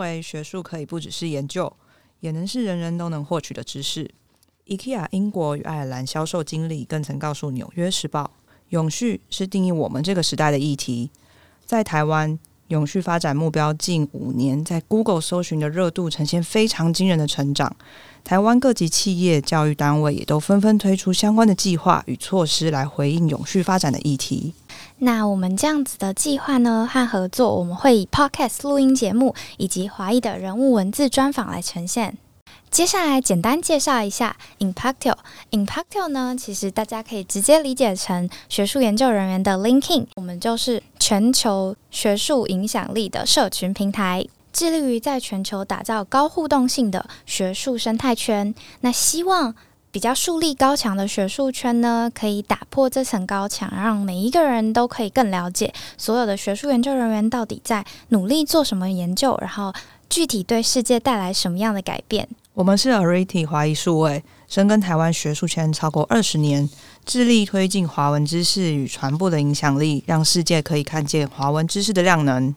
为学术可以不只是研究，也能是人人都能获取的知识。IKEA 英国与爱尔兰销售经理更曾告诉《纽约时报》，永续是定义我们这个时代的议题。在台湾，永续发展目标近五年在 Google 搜寻的热度呈现非常惊人的成长。台湾各级企业、教育单位也都纷纷推出相关的计划与措施来回应永续发展的议题。那我们这样子的计划呢和合作，我们会以 Podcast 录音节目以及华裔的人物文字专访来呈现。接下来简单介绍一下 Impactio。Impactio 呢，其实大家可以直接理解成学术研究人员的 linking。我们就是全球学术影响力的社群平台，致力于在全球打造高互动性的学术生态圈。那希望比较树立高墙的学术圈呢，可以打破这层高墙，让每一个人都可以更了解所有的学术研究人员到底在努力做什么研究，然后具体对世界带来什么样的改变。我们是 Arity 华裔数位，深耕台湾学术圈超过二十年，致力推进华文知识与传播的影响力，让世界可以看见华文知识的量能。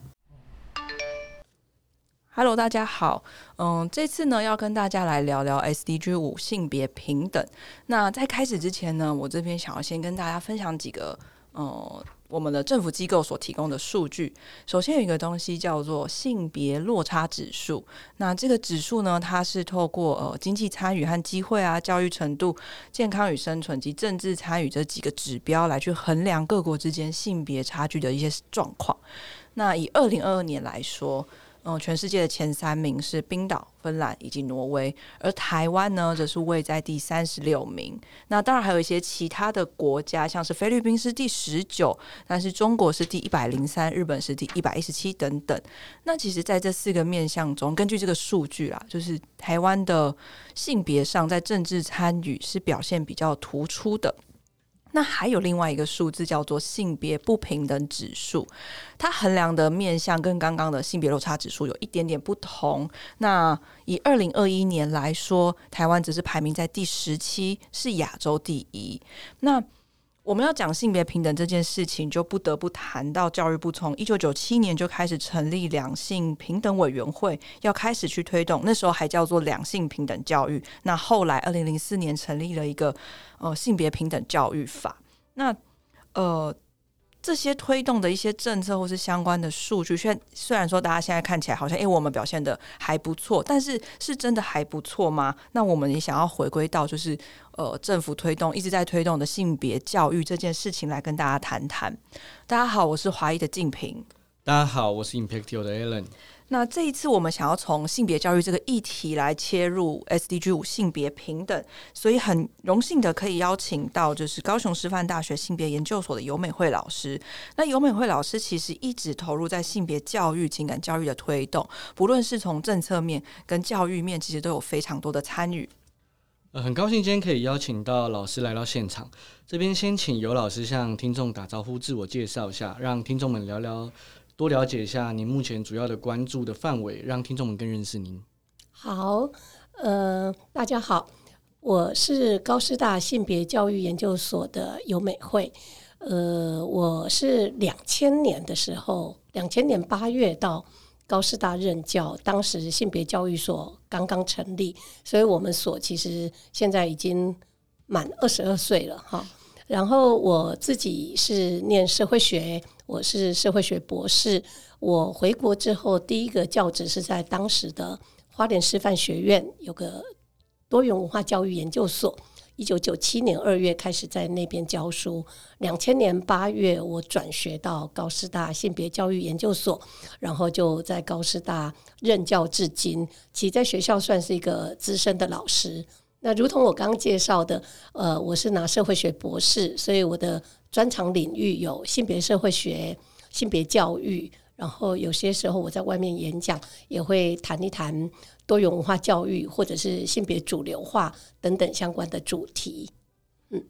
Hello，大家好，嗯，这次呢要跟大家来聊聊 SDG 五性别平等。那在开始之前呢，我这边想要先跟大家分享几个，呃。我们的政府机构所提供的数据，首先有一个东西叫做性别落差指数。那这个指数呢，它是透过呃经济参与和机会啊、教育程度、健康与生存及政治参与这几个指标来去衡量各国之间性别差距的一些状况。那以二零二二年来说。嗯，全世界的前三名是冰岛、芬兰以及挪威，而台湾呢，则是位在第三十六名。那当然还有一些其他的国家，像是菲律宾是第十九，但是中国是第一百零三，日本是第一百一十七等等。那其实，在这四个面向中，根据这个数据啦，就是台湾的性别上在政治参与是表现比较突出的。那还有另外一个数字叫做性别不平等指数，它衡量的面向跟刚刚的性别落差指数有一点点不同。那以二零二一年来说，台湾只是排名在第十七，是亚洲第一。那我们要讲性别平等这件事情，就不得不谈到教育部从一九九七年就开始成立两性平等委员会，要开始去推动。那时候还叫做两性平等教育。那后来二零零四年成立了一个呃性别平等教育法。那呃。这些推动的一些政策或是相关的数据，虽然虽然说大家现在看起来好像，哎，我们表现的还不错，但是是真的还不错吗？那我们也想要回归到就是呃，政府推动一直在推动的性别教育这件事情来跟大家谈谈。大家好，我是华裔的静平。大家好，我是 Impactio 的 Alan。那这一次我们想要从性别教育这个议题来切入 SDG 五性别平等，所以很荣幸的可以邀请到就是高雄师范大学性别研究所的尤美惠老师。那尤美惠老师其实一直投入在性别教育、情感教育的推动，不论是从政策面跟教育面，其实都有非常多的参与。呃，很高兴今天可以邀请到老师来到现场。这边先请尤老师向听众打招呼、自我介绍一下，让听众们聊聊。多了解一下您目前主要的关注的范围，让听众们更认识您。好，呃，大家好，我是高师大性别教育研究所的尤美惠。呃，我是两千年的时候，两千年八月到高师大任教，当时性别教育所刚刚成立，所以我们所其实现在已经满二十二岁了哈。然后我自己是念社会学。我是社会学博士。我回国之后，第一个教职是在当时的花莲师范学院有个多元文化教育研究所。一九九七年二月开始在那边教书，两千年八月我转学到高师大性别教育研究所，然后就在高师大任教至今。其在学校算是一个资深的老师。那如同我刚刚介绍的，呃，我是拿社会学博士，所以我的专长领域有性别社会学、性别教育，然后有些时候我在外面演讲也会谈一谈多元文化教育或者是性别主流化等等相关的主题。嗯，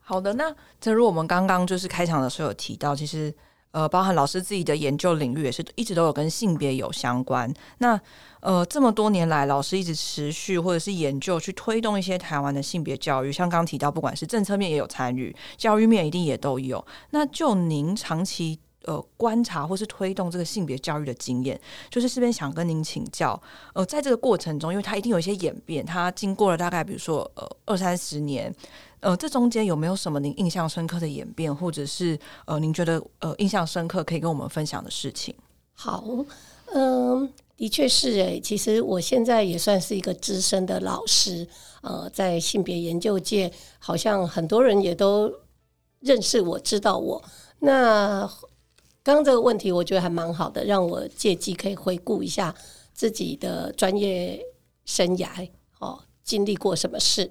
好的，那正如我们刚刚就是开场的时候有提到，其实。呃，包含老师自己的研究领域也是一直都有跟性别有相关。那呃，这么多年来，老师一直持续或者是研究去推动一些台湾的性别教育，像刚提到，不管是政策面也有参与，教育面一定也都有。那就您长期呃观察或是推动这个性别教育的经验，就是这边想跟您请教，呃，在这个过程中，因为它一定有一些演变，它经过了大概比如说呃二三十年，呃，这中间有没有什么您印象深刻的演变，或者是呃您觉得呃印象深刻可以跟我们分享的事情？好，嗯。的确是诶，其实我现在也算是一个资深的老师，呃，在性别研究界，好像很多人也都认识我知道我。那刚刚这个问题，我觉得还蛮好的，让我借机可以回顾一下自己的专业生涯，哦，经历过什么事。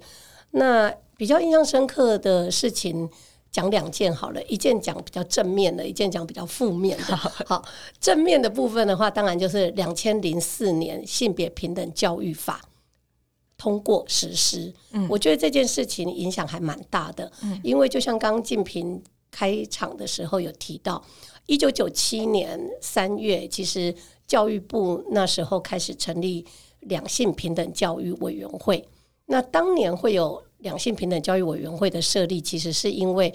那比较印象深刻的事情。讲两件好了，一件讲比较正面的，一件讲比较负面的。好，正面的部分的话，当然就是两千零四年性别平等教育法通过实施。嗯，我觉得这件事情影响还蛮大的。嗯，因为就像刚刚静平开场的时候有提到，一九九七年三月，其实教育部那时候开始成立两性平等教育委员会。那当年会有。两性平等教育委员会的设立，其实是因为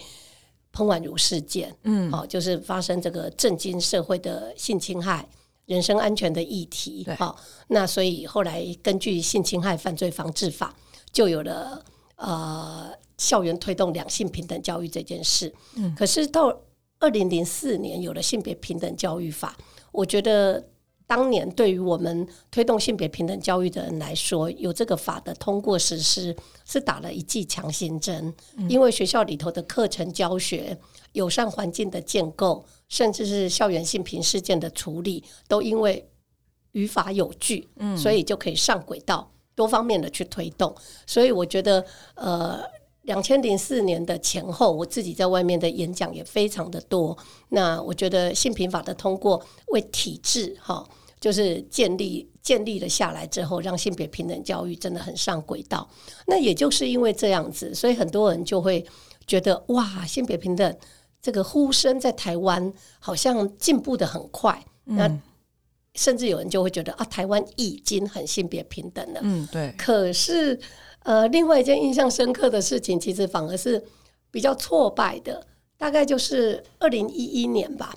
彭婉如事件，嗯，好，就是发生这个震惊社会的性侵害、人身安全的议题，好，那所以后来根据性侵害犯罪防治法，就有了呃校园推动两性平等教育这件事。嗯，可是到二零零四年有了性别平等教育法，我觉得。当年对于我们推动性别平等教育的人来说，有这个法的通过实施是打了一剂强心针，因为学校里头的课程教学、友善环境的建构，甚至是校园性平事件的处理，都因为语法有据，所以就可以上轨道，多方面的去推动。所以我觉得，呃。两千零四年的前后，我自己在外面的演讲也非常的多。那我觉得性平法的通过，为体制哈，就是建立建立了下来之后，让性别平等教育真的很上轨道。那也就是因为这样子，所以很多人就会觉得哇，性别平等这个呼声在台湾好像进步的很快。那甚至有人就会觉得啊，台湾已经很性别平等了。嗯，对。可是。呃，另外一件印象深刻的事情，其实反而是比较挫败的，大概就是二零一一年吧。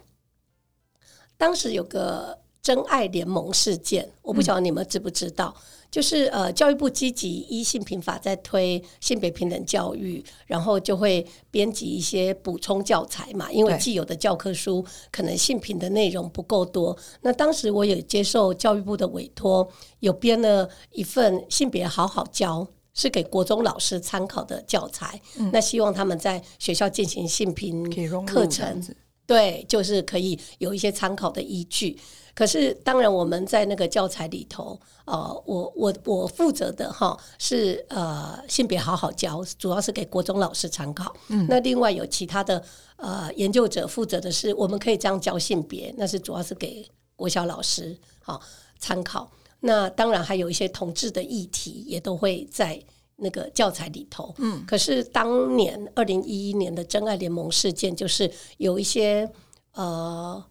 当时有个真爱联盟事件，我不晓得你们知不知道。就是呃，教育部积极依性平法在推性别平等教育，然后就会编辑一些补充教材嘛，因为既有的教科书可能性平的内容不够多。那当时我也接受教育部的委托，有编了一份性别好好教。是给国中老师参考的教材，那希望他们在学校进行性平课程，对，就是可以有一些参考的依据。可是，当然我们在那个教材里头，呃，我我我负责的哈是呃性别好好教，主要是给国中老师参考。嗯，那另外有其他的呃研究者负责的是，我们可以这样教性别，那是主要是给国小老师好参考。那当然还有一些同志的议题也都会在那个教材里头。嗯，可是当年二零一一年的真爱联盟事件，就是有一些呃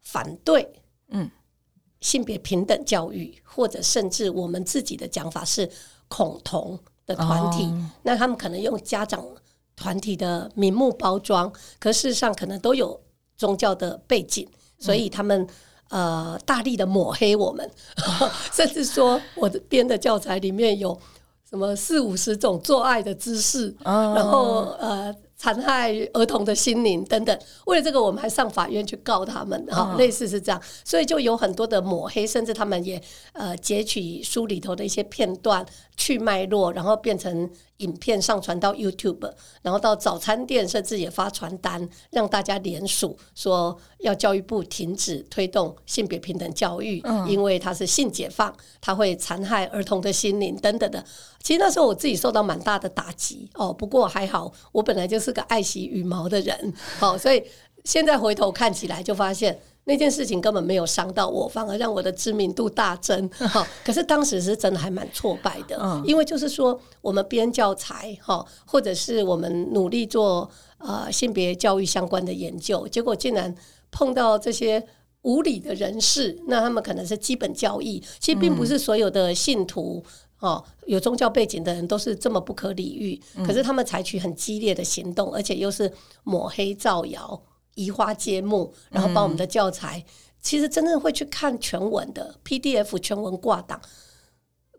反对嗯性别平等教育，或者甚至我们自己的讲法是恐同的团体，那他们可能用家长团体的名目包装，可事实上可能都有宗教的背景，所以他们。呃，大力的抹黑我们，甚至说我的编的教材里面有什么四五十种做爱的姿势，然后呃。残害儿童的心灵等等，为了这个，我们还上法院去告他们，哈，类似是这样，所以就有很多的抹黑，甚至他们也呃截取书里头的一些片段去脉络，然后变成影片上传到 YouTube，然后到早餐店甚至也发传单，让大家联署说要教育部停止推动性别平等教育，因为它是性解放，它会残害儿童的心灵等等的。其实那时候我自己受到蛮大的打击哦，不过还好，我本来就是个爱惜羽毛的人，好，所以现在回头看起来就发现那件事情根本没有伤到我，反而让我的知名度大增。哈，可是当时是真的还蛮挫败的，因为就是说我们编教材哈，或者是我们努力做呃性别教育相关的研究，结果竟然碰到这些无理的人士，那他们可能是基本教义，其实并不是所有的信徒。哦，有宗教背景的人都是这么不可理喻，可是他们采取很激烈的行动，而且又是抹黑造谣，移花接木，然后把我们的教材，其实真正会去看全文的 PDF 全文挂档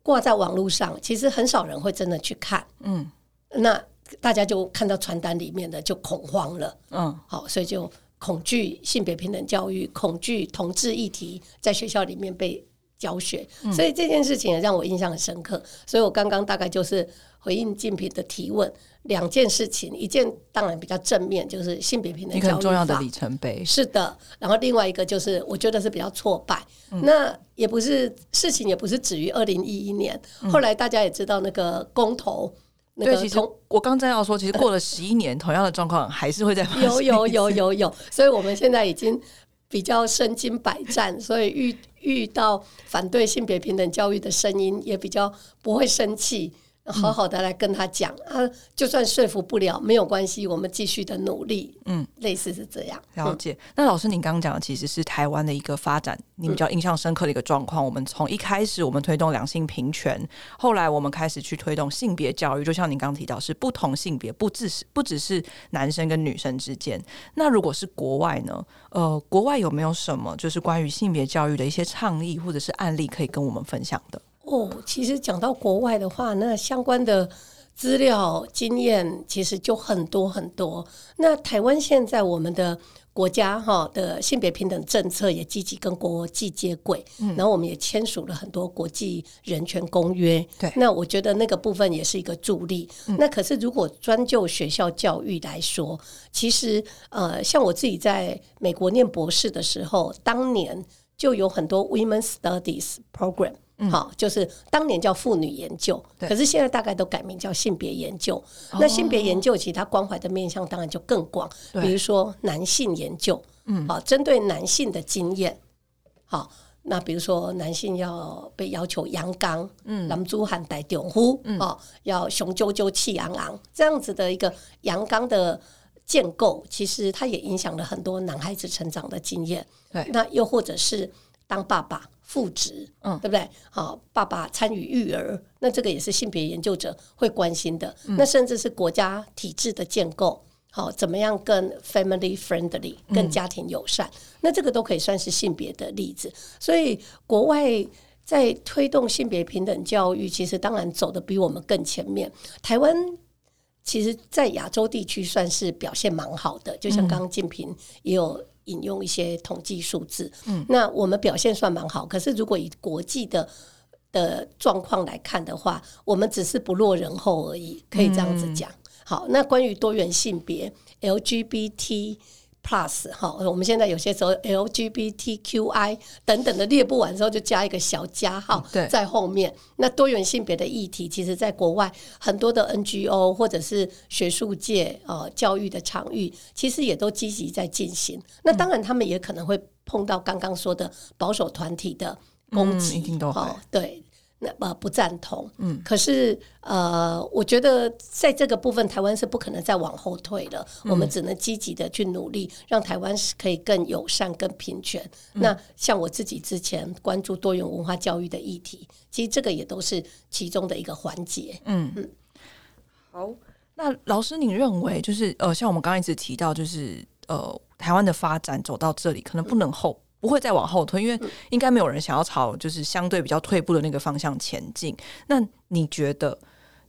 挂在网络上，其实很少人会真的去看。嗯。那大家就看到传单里面的就恐慌了，嗯。好，所以就恐惧性别平等教育，恐惧同志议题在学校里面被教学，所以这件事情也让我印象很深刻。所以我刚刚大概就是回应竞品的提问，两件事情，一件当然比较正面，就是性别平等教育很重要的里程碑。是的，然后另外一个就是我觉得是比较挫败，嗯那也不是事情也不是止于二零一一年，后来大家也知道那个公投。那嗯对，其实个同我刚才要说，其实过了十一年，同样的状况还是会在发生。有有有有有，所以我们现在已经比较身经百战，所以遇遇到反对性别平等教育的声音，也比较不会生气，好好的来跟他讲啊，就算说服不了没有关系，我们继续的努力，嗯，类似是这样。了解。那老师，您刚刚讲的其实是台湾的一个发展，你比较印象深刻的一个状况。我们从一开始我们推动两性平权，后来我们开始去推动性别教育，就像您刚刚提到，是不同性别，不只是不只是男生跟女生之间。那如果是国外呢？呃，国外有没有什么就是关于性别教育的一些倡议或者是案例可以跟我们分享的？哦，其实讲到国外的话，那相关的资料经验其实就很多很多。那台湾现在我们的国家哈的性别平等政策也积极跟国际接轨，然后我们也签署了很多国际人权公约。对那我觉得那个部分也是一个助力。那可是如果专就学校教育来说，其实呃，像我自己在美国念博士的时候，当年就有很多 Women Studies Program。好，就是当年叫妇女研究，可是现在大概都改名叫性别研究。那性别研究其实它关怀的面向当然就更广，比如说男性研究，嗯，好，针对男性的经验，好，那比如说男性要被要求阳刚，嗯，男猪喊带丢呼，哦，要雄赳赳气昂昂这样子的一个阳刚的建构，其实它也影响了很多男孩子成长的经验。对。那又或者是当爸爸。父职，嗯对不对？好，爸爸参与育儿，那这个也是性别研究者会关心的。那甚至是国家体制的建构，好，怎么样更 family friendly，更家庭友善？那这个都可以算是性别的例子。所以国外在推动性别平等教育，其实当然走的比我们更前面。台湾其实，在亚洲地区算是表现蛮好的，就像刚刚静平也有引用一些统计数字。嗯，那我们表现算蛮好，可是如果以国际的的状况来看的话，我们只是不落人后而已，可以这样子讲。好，那关于多元性别 LGBT。Plus 哈，我们现在有些时候 LGBTQI 等等的列不完之后，就加一个小加号对在后面。那多元性别的议题，其实在国外很多的 NGO 或者是学术界呃教育的场域，其实也都积极在进行。那当然，他们也可能会碰到刚刚说的保守团体的攻击，嗯一定都对。那呃不赞同，嗯，可是呃，我觉得在这个部分，台湾是不可能再往后退了，我们只能积极的去努力，让台湾是可以更友善、更平权。那像我自己之前关注多元文化教育的议题，其实这个也都是其中的一个环节。嗯嗯好，那老师，你认为就是呃，像我们刚刚一直提到，就是呃，台湾的发展走到这里，可能不能后。不会再往后推，因为应该没有人想要朝就是相对比较退步的那个方向前进。那你觉得，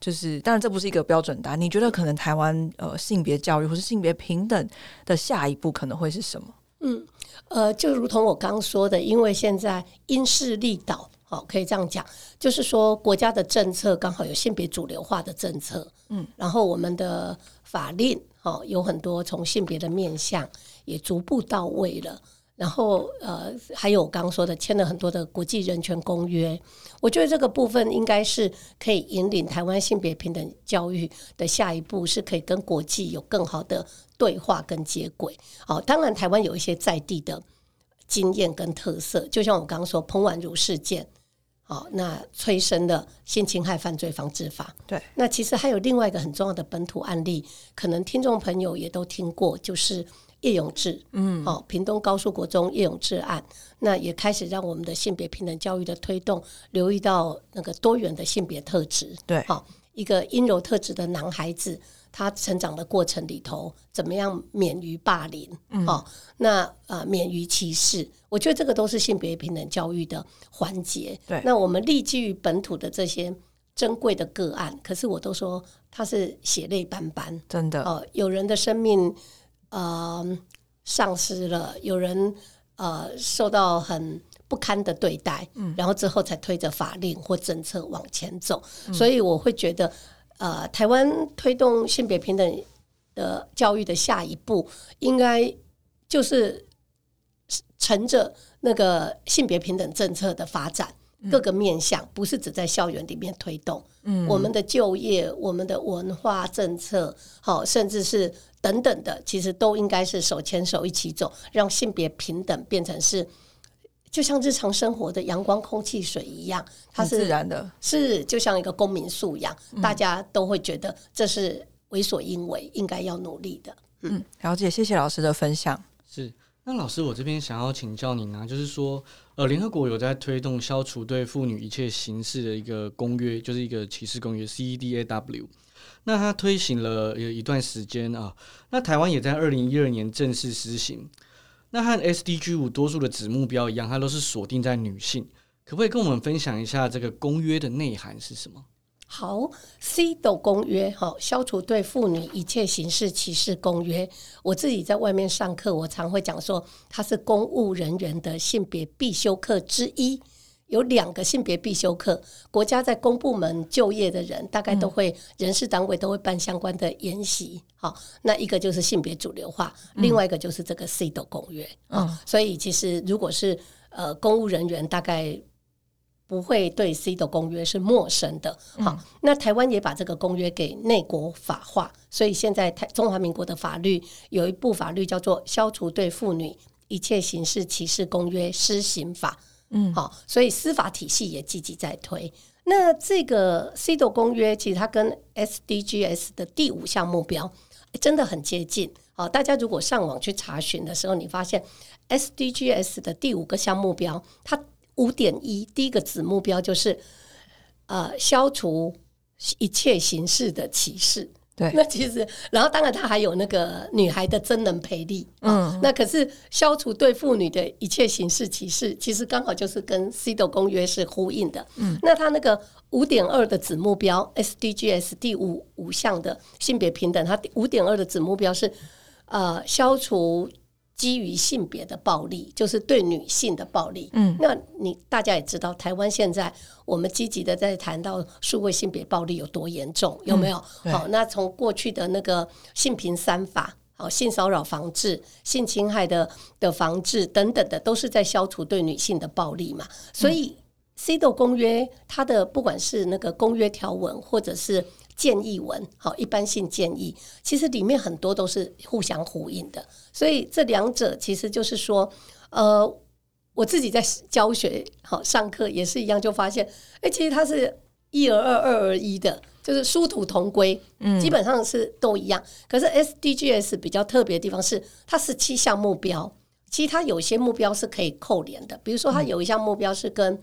就是当然这不是一个标准答案，你觉得可能台湾呃性别教育或是性别平等的下一步可能会是什么？嗯呃，就如同我刚刚说的，因为现在因势利导，好、可以这样讲，就是说国家的政策刚好有性别主流化的政策，嗯，然后我们的法令，哦，有很多从性别的面向也逐步到位了。然后呃，还有我刚刚说的，签了很多的国际人权公约，我觉得这个部分应该是可以引领台湾性别平等教育的下一步，是可以跟国际有更好的对话跟接轨。好、当然台湾有一些在地的经验跟特色，就像我刚刚说彭婉如事件，好、那催生了性侵害犯罪防治法。对，那其实还有另外一个很重要的本土案例，可能听众朋友也都听过，就是叶永志，嗯，好、屏东高速国中叶永志案，那也开始让我们的性别平等教育的推动留意到那个多元的性别特质，对好、一个阴柔特质的男孩子，他成长的过程里头，怎么样免于霸凌？嗯，哦，那呃，免于歧视，我觉得这个都是性别平等教育的环节。对，那我们立基于本土的这些珍贵的个案，可是我都说他是血泪斑斑，真的哦，有人的生命呃丧失了，有人呃受到很。不堪的对待，嗯然后之后才推着法令或政策往前走，所以我会觉得，呃，台湾推动性别平等的教育的下一步，应该就是乘着那个性别平等政策的发展，各个面向，不是只在校园里面推动，嗯，我们的就业、我们的文化政策，好，甚至是等等的，其实都应该是手牵手一起走，让性别平等变成是。就像日常生活的阳光、空气、水一样，它是自然的，是就像一个公民素养，大家都会觉得这是为所应为，应该要努力的。嗯，了解，谢谢老师的分享。是，那老师，我这边想要请教您啊，就是说，呃，联合国有在推动消除对妇女一切形式的一个公约，就是一个歧视公约 （CEDAW）。那它推行了有一段时间啊，那台湾也在二零一二年正式施行。那和 SDG 五多数的子目标一样，它都是锁定在女性。可不可以跟我们分享一下这个公约的内涵是什么？好，CEDAW 公约，好，消除对妇女一切形式歧视公约。我自己在外面上课，我常会讲说，它是公务人员的性别必修课之一。有两个性别必修课，国家在公部门就业的人，大概都会人事单位都会办相关的研习。好，那一个就是性别主流化，另外一个就是这个 CEDAW 公约。嗯，所以其实如果是呃公务人员，大概不会对 CEDAW 公约是陌生的。好，那台湾也把这个公约给内国法化，所以现在台中华民国的法律有一部法律叫做《消除对妇女一切形式歧视公约施行法》。嗯，好，所以司法体系也积极在推。那这个 CEDAW 公约其实它跟 SDGs 的第五项目标真的很接近。好，大家如果上网去查询的时候，你发现 SDGs 的第五个项目标，它五点一第一个子目标就是呃消除一切形式的歧视。对，那其实，然后当然，它还有那个女孩的真人培力，嗯，那可是消除对妇女的一切形式歧视，其实刚好就是跟 CEDAW 公约是呼应的，嗯，那它那个五点二的子目标 SDGs 第五五项的性别平等，它五点二的子目标是呃消除。基于性别的暴力，就是对女性的暴力。嗯，那你大家也知道，台湾现在我们积极的在谈到数位性别暴力有多严重，有没有？好，那从过去的那个性平三法，好，性骚扰防治、性侵害的的防治等等的，都是在消除对女性的暴力嘛。所以，CEDAW 公约它的不管是那个公约条文，或者是建议文，好，一般性建议，其实里面很多都是互相呼应的，所以这两者其实就是说，呃，我自己在教学，好上课也是一样，就发现，哎，其实它是一而二，二而一的，就是殊途同归，嗯，基本上是都一样。可是 SDGs 比较特别的地方是，它是七项目标，其实它有些目标是可以扣连的，比如说它有一项目标是跟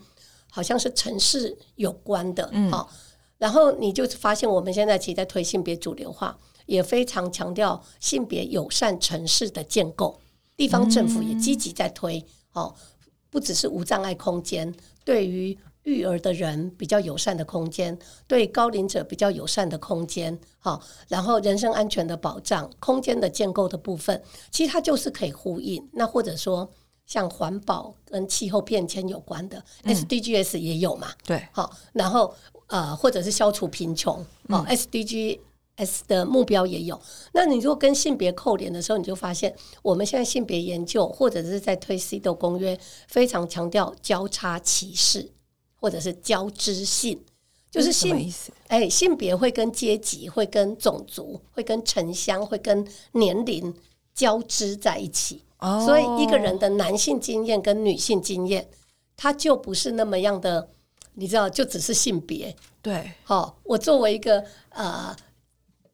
好像是城市有关的，嗯，好。然后你就发现，我们现在其实在推性别主流化，也非常强调性别友善城市的建构。地方政府也积极在推，哦，不只是无障碍空间，对于育儿的人比较友善的空间，对高龄者比较友善的空间，好，然后人身安全的保障、空间的建构的部分，其实它就是可以呼应。那或者说，像环保跟气候变迁有关的 SDGs 也有嘛？对，好，然后。呃，或者是消除贫穷哦，SDGs 的目标也有。那你如果跟性别扣连的时候，你就发现我们现在性别研究或者是在推 CEDAW 公约，非常强调交叉歧视或者是交织性，就是性哎，性别会跟阶级、会跟种族、会跟城乡、会跟年龄交织在一起。所以一个人的男性经验跟女性经验，他就不是那么样的。你知道，就只是性别对。好，我作为一个呃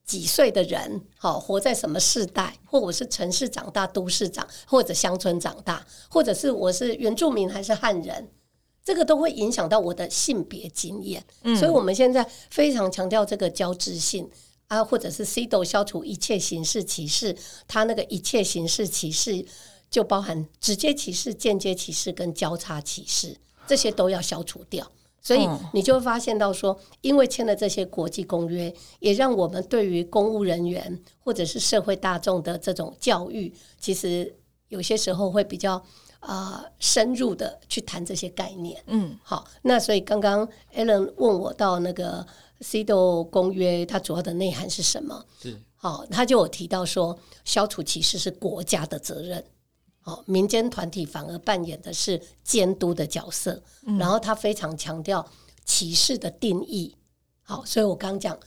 几岁的人，好活在什么世代，或我是城市长大、都市长，或者乡村长大，或者是我是原住民还是汉人，这个都会影响到我的性别经验。嗯所以我们现在非常强调这个交织性啊，或者是 CDO 消除一切形式歧视，它那个一切形式歧视就包含直接歧视、间接歧视跟交叉歧视，这些都要消除掉。所以嗯你就会发现到说，因为签了这些国际公约，也让我们对于公务人员或者是社会大众的这种教育，其实有些时候会比较啊、呃深入的去谈这些概念。嗯好，那所以刚刚 Alan 问我到那个 CEDAW 公约，它主要的内涵是什么？是好，他就有提到说，消除歧视是国家的责任。好，民间团体反而扮演的是监督的角色。然后他非常强调歧视的定义。好，所以我刚讲，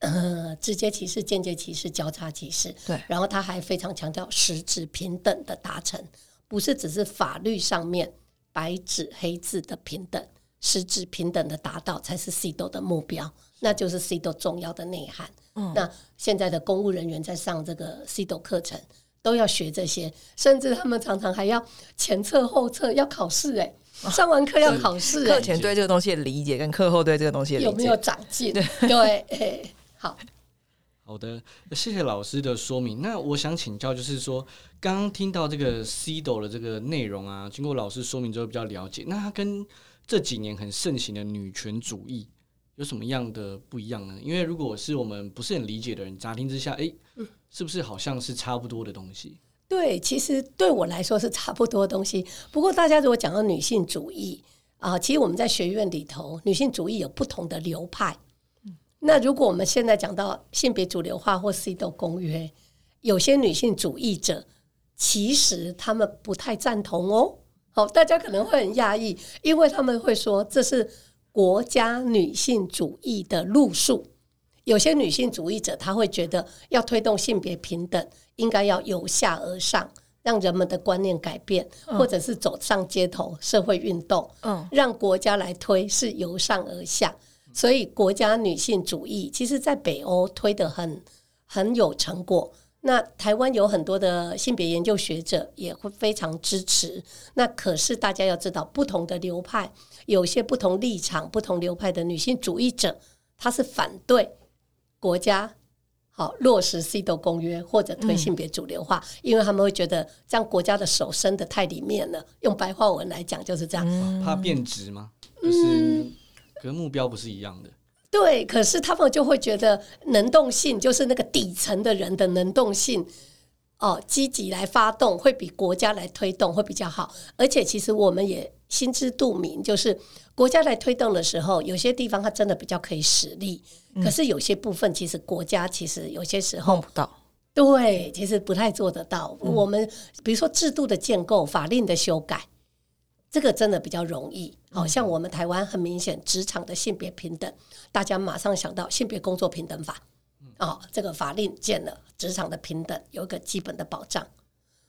呃，直接歧视、间接歧视、交叉歧视。对然后他还非常强调实质平等的达成，不是只是法律上面白纸黑字的平等，实质平等的达到才是 CDO 的目标，那就是 CDO 重要的内涵。嗯那现在的公务人员在上这个 CDO 课程，都要学这些，甚至他们常常还要前测后测，要考试哎、上完课要考试哎、课前对这个东西的理解跟课后对这个东西的理解有没有长进？对，哎好，好的，谢谢老师的说明。那我想请教，就是说，刚刚听到这个 CDO 的这个内容啊，经过老师说明之后比较了解，那它跟这几年很盛行的女权主义有什么样的不一样呢？因为如果是我们不是很理解的人，乍听之下，诶，是不是好像是差不多的东西？对，其实对我来说是差不多的东西。不过大家如果讲到女性主义啊，其实我们在学院里头，女性主义有不同的流派。那如果我们现在讲到性别主流化或 CEDAW 公约，有些女性主义者其实他们不太赞同哦。好，大家可能会很讶异，因为他们会说这是国家女性主义的路数。有些女性主义者他会觉得要推动性别平等，应该要由下而上，让人们的观念改变，或者是走上街头社会运动，嗯让国家来推是由上而下。所以国家女性主义其实在北欧推得很很有成果。那台湾有很多的性别研究学者也会非常支持。那可是大家要知道，不同的流派有些不同立场、不同流派的女性主义者，她是反对国家好落实 CEDAW 公约或者推性别主流化，因为他们会觉得这样国家的手伸得太里面了。用白话文来讲就是这样。怕变质吗？就是跟目标不是一样的。对，可是他们就会觉得能动性就是那个底层的人的能动性，哦，积极来发动会比国家来推动会比较好。而且其实我们也心知肚明，就是国家来推动的时候，有些地方它真的比较可以实力，可是有些部分其实国家其实有些时候碰不到，对，其实不太做得到。我们比如说制度的建构、法令的修改，这个真的比较容易。好、像我们台湾很明显，职场的性别平等，大家马上想到性别工作平等法。哦，这个法令建了，职场的平等有一个基本的保障。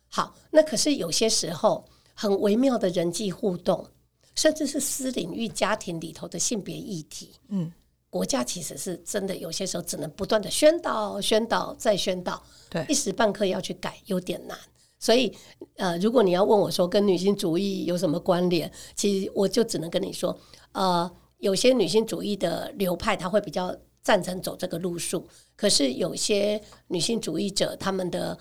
好，那可是有些时候很微妙的人际互动，甚至是私领域家庭里头的性别议题，嗯，国家其实是真的有些时候只能不断的宣导、宣导再宣导，对一时半刻要去改有点难。所以，呃，如果你要问我说跟女性主义有什么关联，其实我就只能跟你说，呃，有些女性主义的流派，他会比较赞成走这个路数，可是有些女性主义者他们的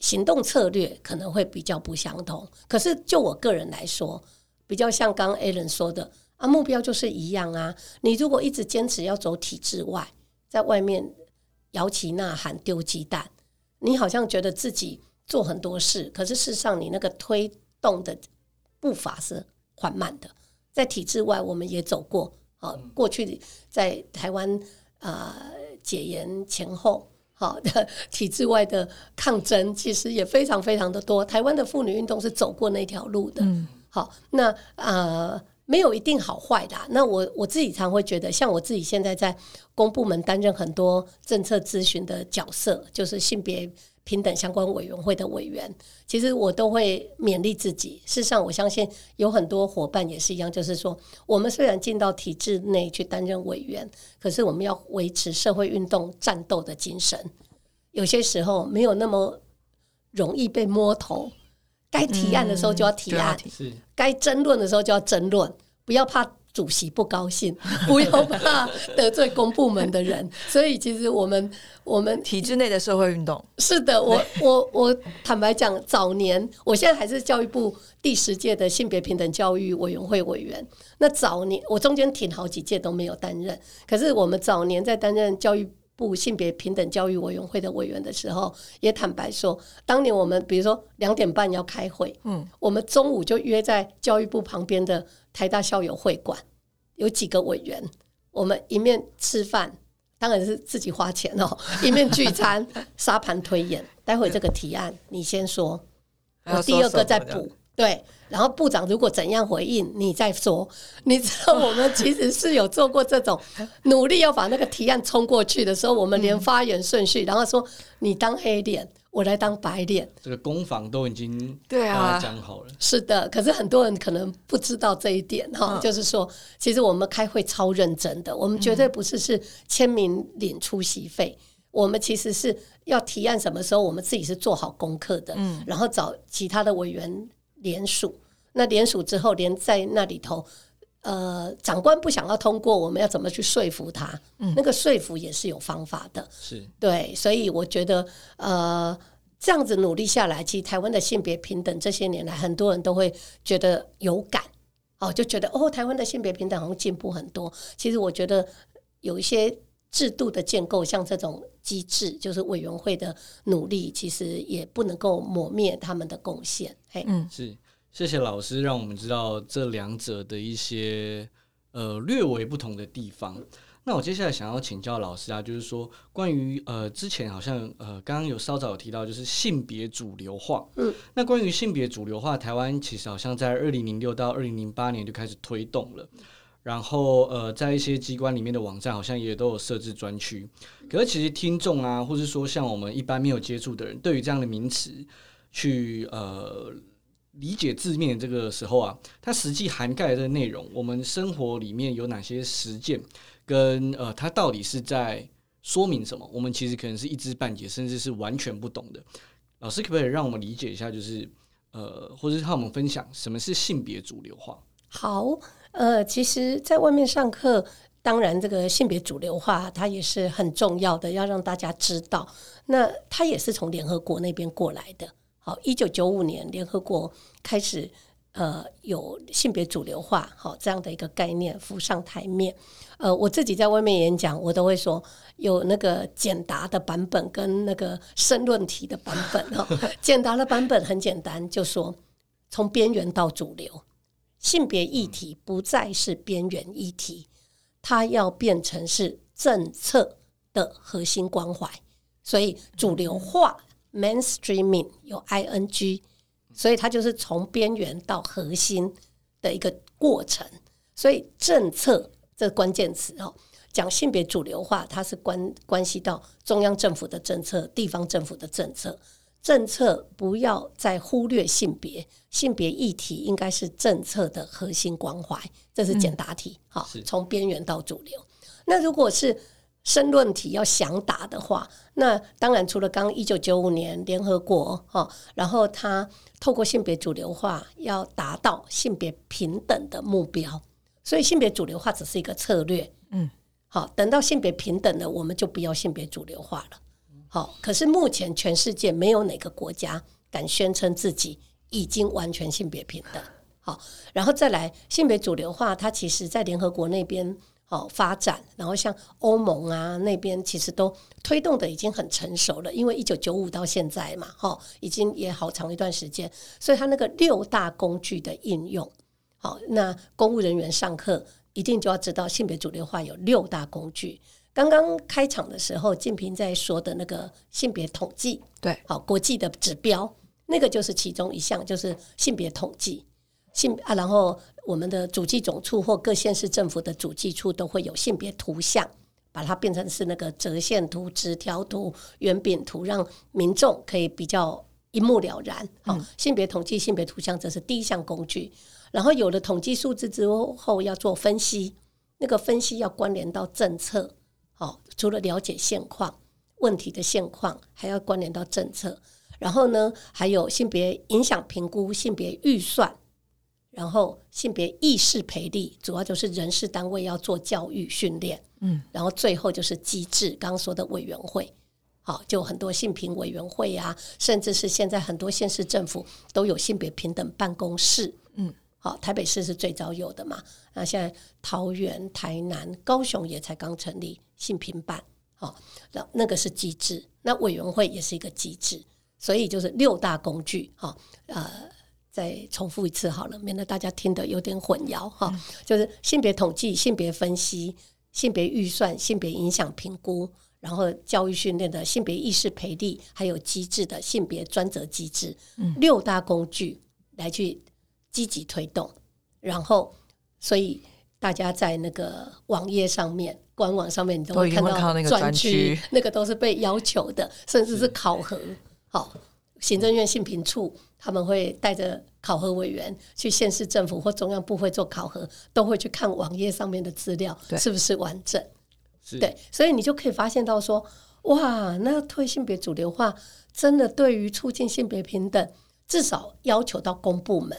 行动策略可能会比较不相同。可是就我个人来说，比较像刚刚 Alan 说的啊，目标就是一样啊。你如果一直坚持要走体制外，在外面摇旗呐喊、丢鸡蛋，你好像觉得自己做很多事，可是事实上你那个推动的步伐是缓慢的。在体制外，我们也走过啊，过去在台湾啊、解严前后。好的，体制外的抗争其实也非常非常的多。台湾的妇女运动是走过那条路的。好，那呃，没有一定好坏的啊、那我我自己常会觉得，像我自己现在在公部门担任很多政策咨询的角色，就是性别平等相关委员会的委员，其实我都会勉励自己。事实上，我相信有很多伙伴也是一样，就是说，我们虽然进到体制内去担任委员，可是我们要维持社会运动战斗的精神。有些时候没有那么容易被摸头，该提案的时候就要提案，该争论的时候就要争论。不要怕主席不高兴，不要怕得罪公部门的人。所以其实我们我们体制内的社会运动，是的，我我我坦白讲，早年我现在还是教育部第十届的性别平等教育委员会委员。那早年我中间挺好几届都没有担任，可是我们早年在担任教育部性别平等教育委员会的委员的时候，也坦白说，当年我们比如说两点半要开会，嗯，我们中午就约在教育部旁边的。台大校友会馆有几个委员，我们一面吃饭，当然是自己花钱哦，一面聚餐，沙盘推演。待会这个提案你先说，我第二个再补。对，然后部长如果怎样回应，你再说。你知道我们其实是有做过这种努力，要把那个提案冲过去的时候，我们连发言顺序，然后说你当黑脸。我来当白脸，这个攻防都已经对啊讲好了。是的，可是很多人可能不知道这一点哈，就是说，其实我们开会超认真的，我们绝对不是是签名领出席费，我们其实是要提案什么时候，我们自己是做好功课的，嗯，然后找其他的委员联署，那联署之后连在那里头。呃，长官不想要通过，我们要怎么去说服他？嗯，那个说服也是有方法的。是对，所以我觉得，呃，这样子努力下来，其实台湾的性别平等这些年来，很多人都会觉得有感，哦，就觉得哦，台湾的性别平等好像进步很多。其实我觉得有一些制度的建构，像这种机制，就是委员会的努力，其实也不能够抹灭他们的贡献。嘿，嗯，是。谢谢老师，让我们知道这两者的一些呃略微不同的地方。那我接下来想要请教老师啊，就是说关于呃之前好像呃刚刚有稍早有提到，就是性别主流化。嗯，那关于性别主流化，台湾其实好像在二零零六到二零零八年就开始推动了。然后呃，在一些机关里面的网站好像也都有设置专区。可是其实听众啊，或是说像我们一般没有接触的人，对于这样的名词去呃。理解字面这个时候啊，它实际涵盖的内容，我们生活里面有哪些实践，跟呃，它到底是在说明什么？我们其实可能是一知半解，甚至是完全不懂的。老师可不可以让我们理解一下，就是呃，或者是和我们分享什么是性别主流化？好，呃，其实，在外面上课，当然这个性别主流化它也是很重要的，要让大家知道。那它也是从联合国那边过来的。好，一九九五年联合国开始呃有性别主流化，好这样的一个概念浮上台面。呃，我自己在外面演讲，我都会说有那个简答的版本跟那个申论题的版本。哈，简答的版本很简单，就说从边缘到主流，性别议题不再是边缘议题，它要变成是政策的核心关怀，所以主流化。Mainstreaming 有 ing，所以它就是从边缘到核心的一个过程。所以政策这关键词哦，讲性别主流化，它是关关系到中央政府的政策、地方政府的政策。政策不要再忽略性别，性别议题应该是政策的核心关怀。这是简答题，好，从边缘到主流。那如果是申论题要想打的话，那当然除了刚一九九五年联合国哈，然后他透过性别主流化要达到性别平等的目标，所以性别主流化只是一个策略。嗯，好，等到性别平等了，我们就不要性别主流化了。好，可是目前全世界没有哪个国家敢宣称自己已经完全性别平等。好，然后再来性别主流化，它其实在联合国那边。哦，发展，然后像欧盟啊那边，其实都推动的已经很成熟了，因为一九九五到现在嘛，哈，已经也好长一段时间，所以它那个六大工具的应用，好，那公务人员上课一定就要知道性别主流化有六大工具。刚刚开场的时候，静平在说的那个性别统计，对，好，国际的指标，那个就是其中一项，就是性别统计。性啊，然后我们的主计总处或各县市政府的主计处都会有性别图像，把它变成是那个折线图、直条图、圆饼图，让民众可以比较一目了然。好，性别统计、性别图像这是第一项工具。然后有了统计数字之后，要做分析，那个分析要关联到政策。好，除了了解现况、问题的现况，还要关联到政策。然后呢，还有性别影响评估、性别预算。然后性别意识培力，主要就是人事单位要做教育训练，嗯，然后最后就是机制，刚刚说的委员会，好，就很多性平委员会啊，甚至是现在很多县市政府都有性别平等办公室，嗯，好，台北市是最早有的嘛，那现在桃园、台南、高雄也才刚成立性平办，好，那那个是机制，那委员会也是一个机制，所以就是六大工具，哈，呃。再重复一次好了，免得大家听得有点混淆哈。就是性别统计、性别分析、性别预算、性别影响评估，然后教育训练的性别意识培力，还有机制的性别专责机制，六大工具来去积极推动。然后，所以大家在那个网页上面、官网上面，你都会看到那个专区，那个都是被要求的，甚至是考核。好。行政院性评处他们会带着考核委员去县市政府或中央部会做考核，都会去看网页上面的资料是不是完整。对，所以你就可以发现到说，哇，那推性别主流化真的对于促进性别平等，至少要求到公部门，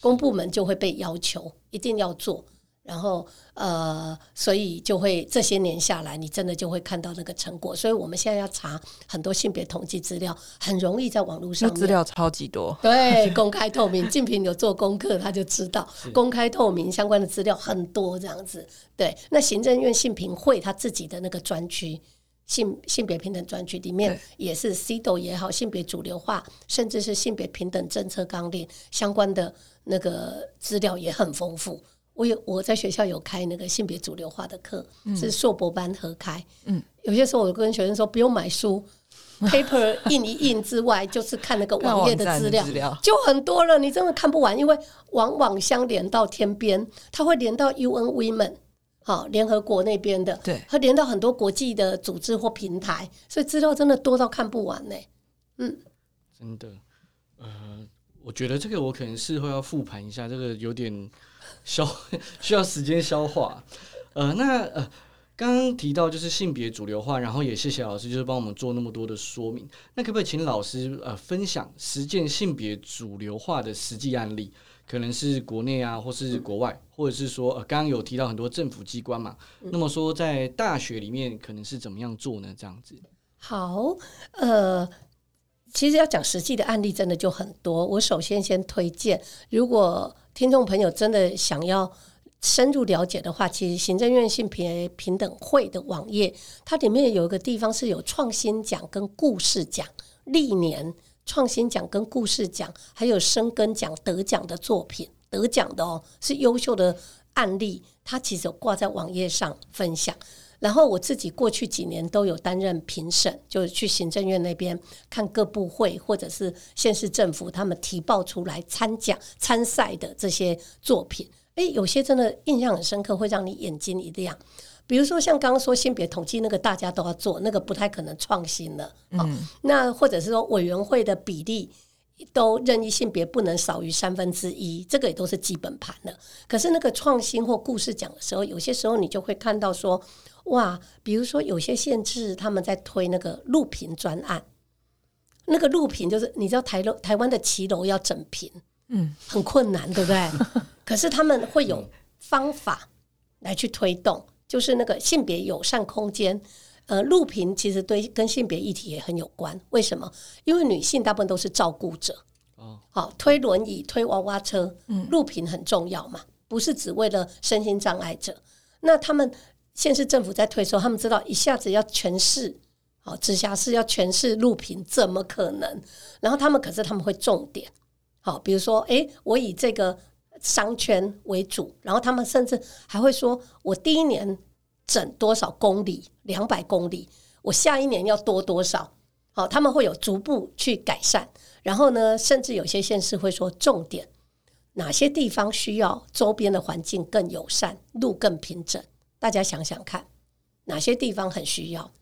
公部门就会被要求一定要做。然后，呃，所以就会这些年下来，你真的就会看到那个成果。所以我们现在要查很多性别统计资料，很容易在网络上。资料超级多，对，公开透明。静平有做功课，他就知道 公开透明相关的资料很多这样子。对，那行政院性平会他自己的那个专区性性别平等专区里面，也是 CDO 也好，性别主流化，甚至是性别平等政策纲领相关的那个资料也很丰富。我有我在学校有开那个性别主流化的课，是硕博班合开。嗯，有些时候我跟学生说，不用买书，paper 印一印之外，就是看那个网页的资料，就很多了。你真的看不完，因为往往相连到天边，它会连到 UN Women，好，联合国那边的，对，它连到很多国际的组织或平台，所以资料真的多到看不完呢。嗯，真的，呃，我觉得这个我可能是会要复盘一下，这个有点。消 需要时间消化，呃，那呃，刚刚提到就是性别主流化，然后也谢谢老师，就是帮我们做那么多的说明。那可不可以请老师呃分享实践性别主流化的实际案例？可能是国内啊，或是国外，或者是说呃，刚刚有提到很多政府机关嘛，那么说在大学里面可能是怎么样做呢？这样子。好，呃。其实要讲实际的案例，真的就很多。我首先先推荐，如果听众朋友真的想要深入了解的话，其实行政院性别平等会的网页，它里面有一个地方是有创新奖跟故事奖，历年创新奖跟故事奖，还有生根奖得奖的作品，得奖的哦，是优秀的案例，它其实挂在网页上分享。然后我自己过去几年都有担任评审，就是去行政院那边看各部会或者是县市政府他们提报出来参奖参赛的这些作品，诶，有些真的印象很深刻，会让你眼睛一亮。比如说像刚刚说性别统计那个，大家都要做，那个不太可能创新了。嗯，那或者是说委员会的比例都任意性别不能少于三分之一，这个也都是基本盘了。可是那个创新或故事讲的时候，有些时候你就会看到说。哇，比如说有些县市他们在推那个录屏专案，那个录屏就是你知道台楼台湾的骑楼要整屏，嗯，很困难，对不对？可是他们会有方法来去推动，就是那个性别友善空间。呃，录屏其实对跟性别议题也很有关。为什么？因为女性大部分都是照顾者，哦，好推轮椅、推娃娃车，嗯，录屏很重要嘛，不是只为了身心障碍者。那他们。现市政府在推的时候，他们知道一下子要全市，好直辖市要全市录屏，怎么可能？然后他们可是他们会重点，好，比如说，诶，我以这个商圈为主，然后他们甚至还会说，我第一年整多少公里，两百公里，我下一年要多多少？好，他们会有逐步去改善。然后呢，甚至有些县市会说，重点哪些地方需要周边的环境更友善，路更平整。大家想想看，哪些地方很需要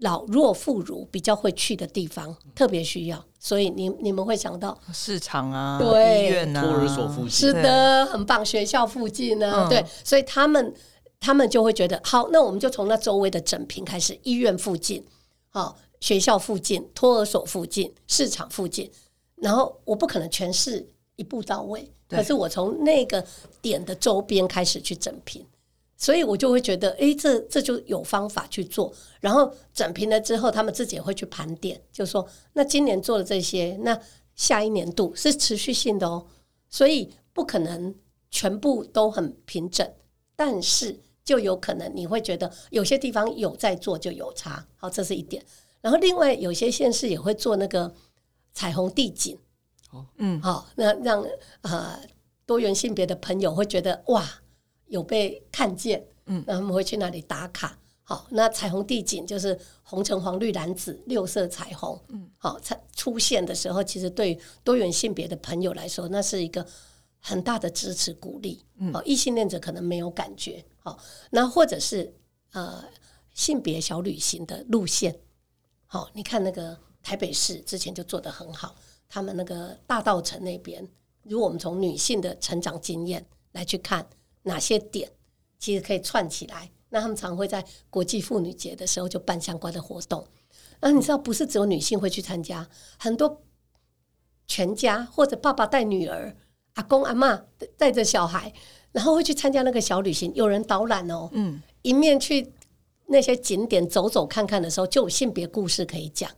老弱妇孺比较会去的地方，特别需要，所以你你们会想到市场啊，对，医院啊，托儿所附近，是的，很棒，学校附近呢，对，所以他们他们就会觉得，好，那我们就从那周围的整平开始，医院附近，好，学校附近，托儿所附近，市场附近，然后我不可能全市一步到位，可是我从那个点的周边开始去整平，所以我就会觉得，哎，这这就有方法去做。然后整平了之后，他们自己也会去盘点，就说那今年做了这些，那下一年度是持续性的哦，所以不可能全部都很平整，但是就有可能你会觉得有些地方有在做就有差，好，这是一点。然后另外有些县市也会做那个彩虹地景，嗯。好，那让呃多元性别的朋友会觉得哇有被看见，嗯，那他们会去那里打卡。好，那彩虹地景就是红橙黄绿蓝紫六色彩虹，嗯，好，它出现的时候，其实对多元性别的朋友来说，那是一个很大的支持鼓励。嗯，好，异性恋者可能没有感觉，好，那或者是呃性别小旅行的路线，好，你看那个台北市之前就做得很好，他们那个大道城那边，如果我们从女性的成长经验来去看哪些点，其实可以串起来。那他们常会在国际妇女节的时候就办相关的活动。那你知道，不是只有女性会去参加，很多全家或者爸爸带女儿、阿公阿妈带着小孩，然后会去参加那个小旅行，有人导览哦，嗯，一面去那些景点走走看看的时候，就有性别故事可以讲。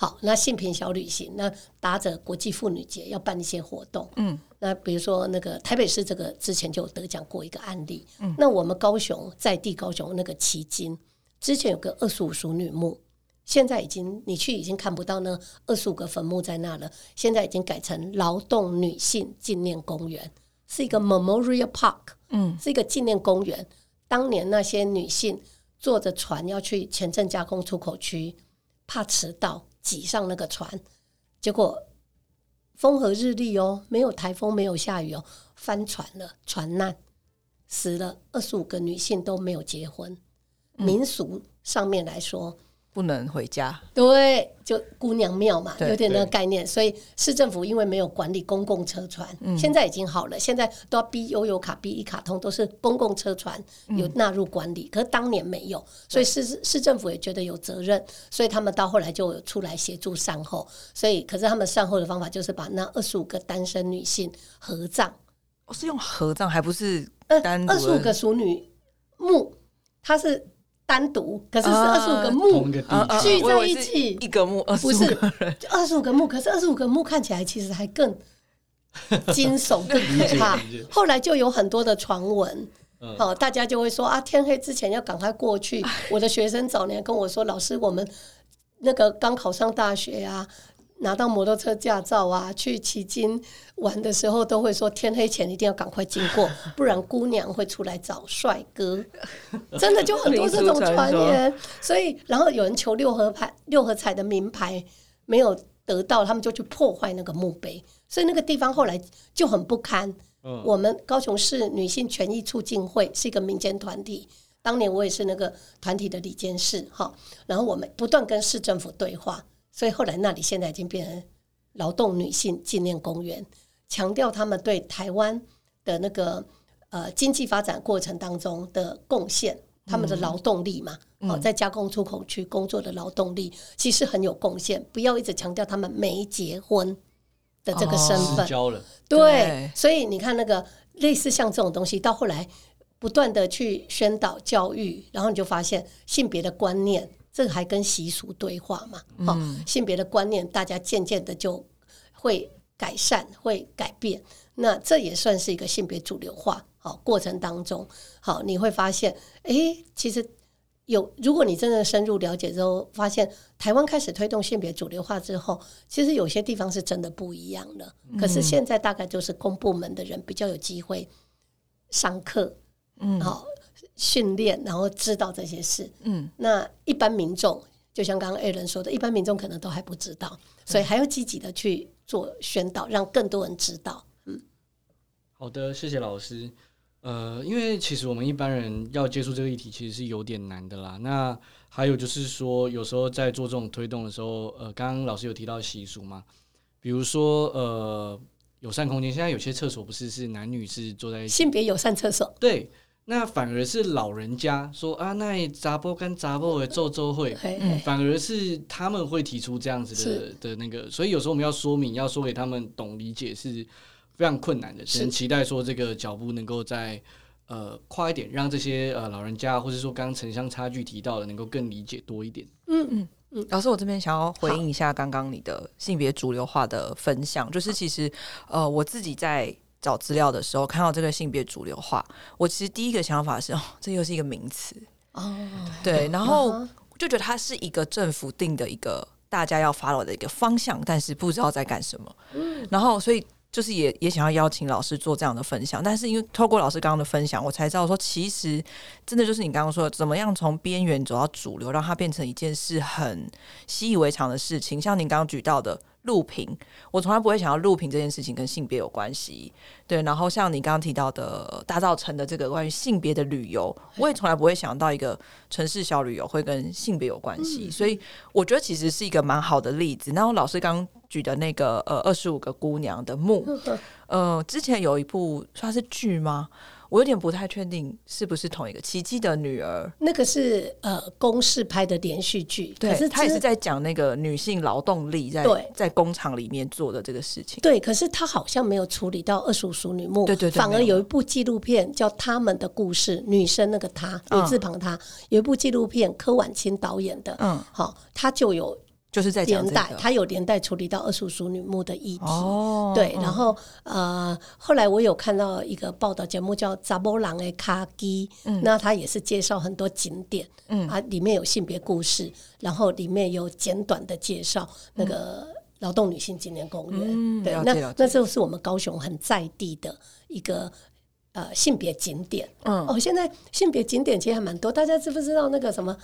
好，那性平小旅行，那搭着国际妇女节要办一些活动，嗯，那比如说那个台北市这个之前就有得奖过一个案例，嗯，那我们高雄在地高雄那个旗津之前有个二十五淑女墓，现在已经你去已经看不到那二十五个坟墓在那了，现在已经改成劳动女性纪念公园，是一个 memorial park，嗯，是一个纪念公园。当年那些女性坐着船要去前镇加工出口区，怕迟到挤上那个船，结果风和日丽哦，没有台风，没有下雨哦，翻船了，船难死了二十五个女性都没有结婚。民俗上面来说，不能回家，对，就姑娘庙嘛，有点那个概念。所以市政府因为没有管理公共车船，嗯现在已经好了，现在都要逼悠游卡、逼一卡通，都是公共车船嗯有纳入管理。可是当年没有，所以市市政府也觉得有责任，所以他们到后来就有出来协助善后。所以，可是他们善后的方法就是把那二十五个单身女性合葬，我是用合葬，还不是呃单，二十五个熟女墓，它是单独，可是是啊二十五个同墓聚在一起。一个墓二十五不是个人，二十五个墓，可是二十五个墓看起来其实还更惊悚、更可怕。后来就有很多的传闻，嗯。哦，大家就会说啊，天黑之前要赶快过去。我的学生早年跟我说，老师，我们那个刚考上大学啊，拿到摩托车驾照啊，去骑金玩的时候，都会说天黑前一定要赶快经过，不然姑娘会出来找帅哥。真的就很多这种传言，所以然后有人求六合牌、六合彩的名牌没有得到，他们就去破坏那个墓碑，所以那个地方后来就很不堪。嗯。我们高雄市女性权益促进会是一个民间团体，当年我也是那个团体的理监事哈，然后我们不断跟市政府对话，所以后来那里现在已经变成劳动女性纪念公园，强调他们对台湾的那个呃经济发展过程当中的贡献，他们的劳动力嘛，哦，在加工出口区工作的劳动力其实很有贡献，不要一直强调他们没结婚的这个身哦份。失，交了，对对，所以你看那个类似像这种东西，到后来不断的去宣导教育，然后你就发现性别的观念，这个还跟习俗对话嘛，好、性别的观念，大家渐渐的就会改善，会改变。那这也算是一个性别主流化，好过程当中，好你会发现，诶，其实有，如果你真的深入了解之后，发现台湾开始推动性别主流化之后，其实有些地方是真的不一样的。可是现在大概就是公部门的人比较有机会上课，嗯好训练，然后知道这些事。嗯，那一般民众，就像刚刚艾伦说的，一般民众可能都还不知道，所以还要积极的去做宣导，让更多人知道。嗯好的，谢谢老师。呃，因为其实我们一般人要接触这个议题，其实是有点难的啦。那还有就是说，有时候在做这种推动的时候，呃，刚刚老师有提到习俗嘛，比如说呃，友善空间，现在有些厕所不是是男女是坐在一起，性别友善厕所，对，那反而是老人家说啊，那杂波跟杂波的皱皱会，反而是他们会提出这样子的的那个，所以有时候我们要说明，要说给他们懂理解是非常困难的，只是能期待说这个脚步能够再呃快一点，让这些呃老人家或者说刚刚城乡差距提到的，能够更理解多一点。嗯嗯。嗯老师，我这边想要回应一下刚刚你的性别主流化的分享，就是其实呃我自己在找资料的时候看到这个性别主流化，我其实第一个想法是哦，这又是一个名词，哦，对，然后嗯就觉得它是一个政府定的一个大家要 follow 的一个方向，但是不知道在干什么，然后所以。就是也也想要邀请老师做这样的分享，但是因为透过老师刚刚的分享，我才知道说，其实真的就是你刚刚说的，怎么样从边缘走到主流，让它变成一件事很习以为常的事情。像您刚刚举到的录屏，我从来不会想要录屏这件事情跟性别有关系。对，然后像你刚刚提到的大造成的这个关于性别的旅游，我也从来不会想到一个城市小旅游会跟性别有关系。所以我觉得其实是一个蛮好的例子。然后老师刚刚举的那个呃二十五个姑娘的墓，呃，之前有一部算是剧吗？我有点不太确定是不是同一个《奇迹的女儿》。那个是呃公式拍的连续剧，可是他也是在讲那个女性劳动力在对在工厂里面做的这个事情。对，可是他好像没有处理到二叔叔女墓，对对对反而有一部纪录片叫《他们的故事》，女生那个她，嗯女字旁她，有一部纪录片，柯婉清导演的，嗯，好，他就有就是在讲连带，他有连带处理到二叔叔女墓的议题。哦，对，嗯。然后呃，后来我有看到一个报道节目叫《查波郎的卡基》，那他也是介绍很多景点，嗯。啊，里面有性别故事，然后里面有简短的介绍那个劳动女性纪念公园，对嗯对，那那就是我们高雄很在地的一个。呃，性别景点，嗯。哦，现在性别景点其实还蛮多，大家知不知道那个什么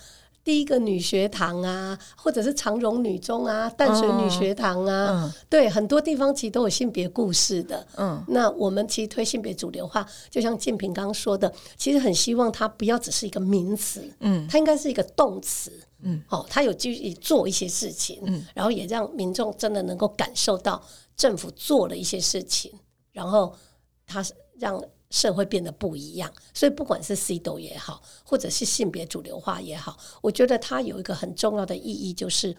第一个女学堂啊，或者是长荣女中啊、淡水女学堂啊，嗯对，很多地方其实都有性别故事的。嗯那我们其实推性别主流化，就像建平刚刚说的，其实很希望它不要只是一个名词，嗯它应该是一个动词。嗯，哦，它有去做一些事情，嗯，然后也让民众真的能够感受到政府做了一些事情，然后它是让社会变得不一样。所以不管是 C 斗也好，或者是性别主流化也好，我觉得它有一个很重要的意义，就是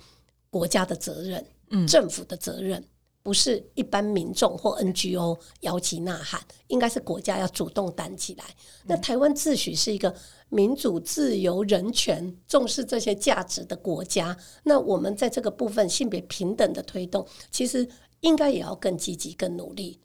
国家的责任，嗯政府的责任。不是一般民众或 NGO 摇旗呐喊，应该是国家要主动担起来。那台湾自诩是一个民主、自由、人权重视这些价值的国家，那我们在这个部分性别平等的推动，其实应该也要更积极、更努力。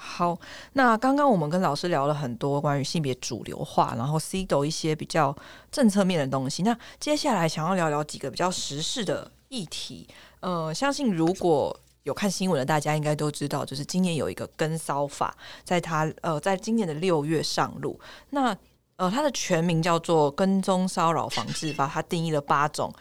好，那刚刚我们跟老师聊了很多关于性别主流化，然后 C 斗一些比较政策面的东西。那接下来想要聊聊几个比较时事的议题。呃，相信如果有看新闻的大家应该都知道，就是今年有一个跟骚法，在它呃在今年的六月上路。那呃，它的全名叫做《跟踪骚扰防治法》，它定义了八种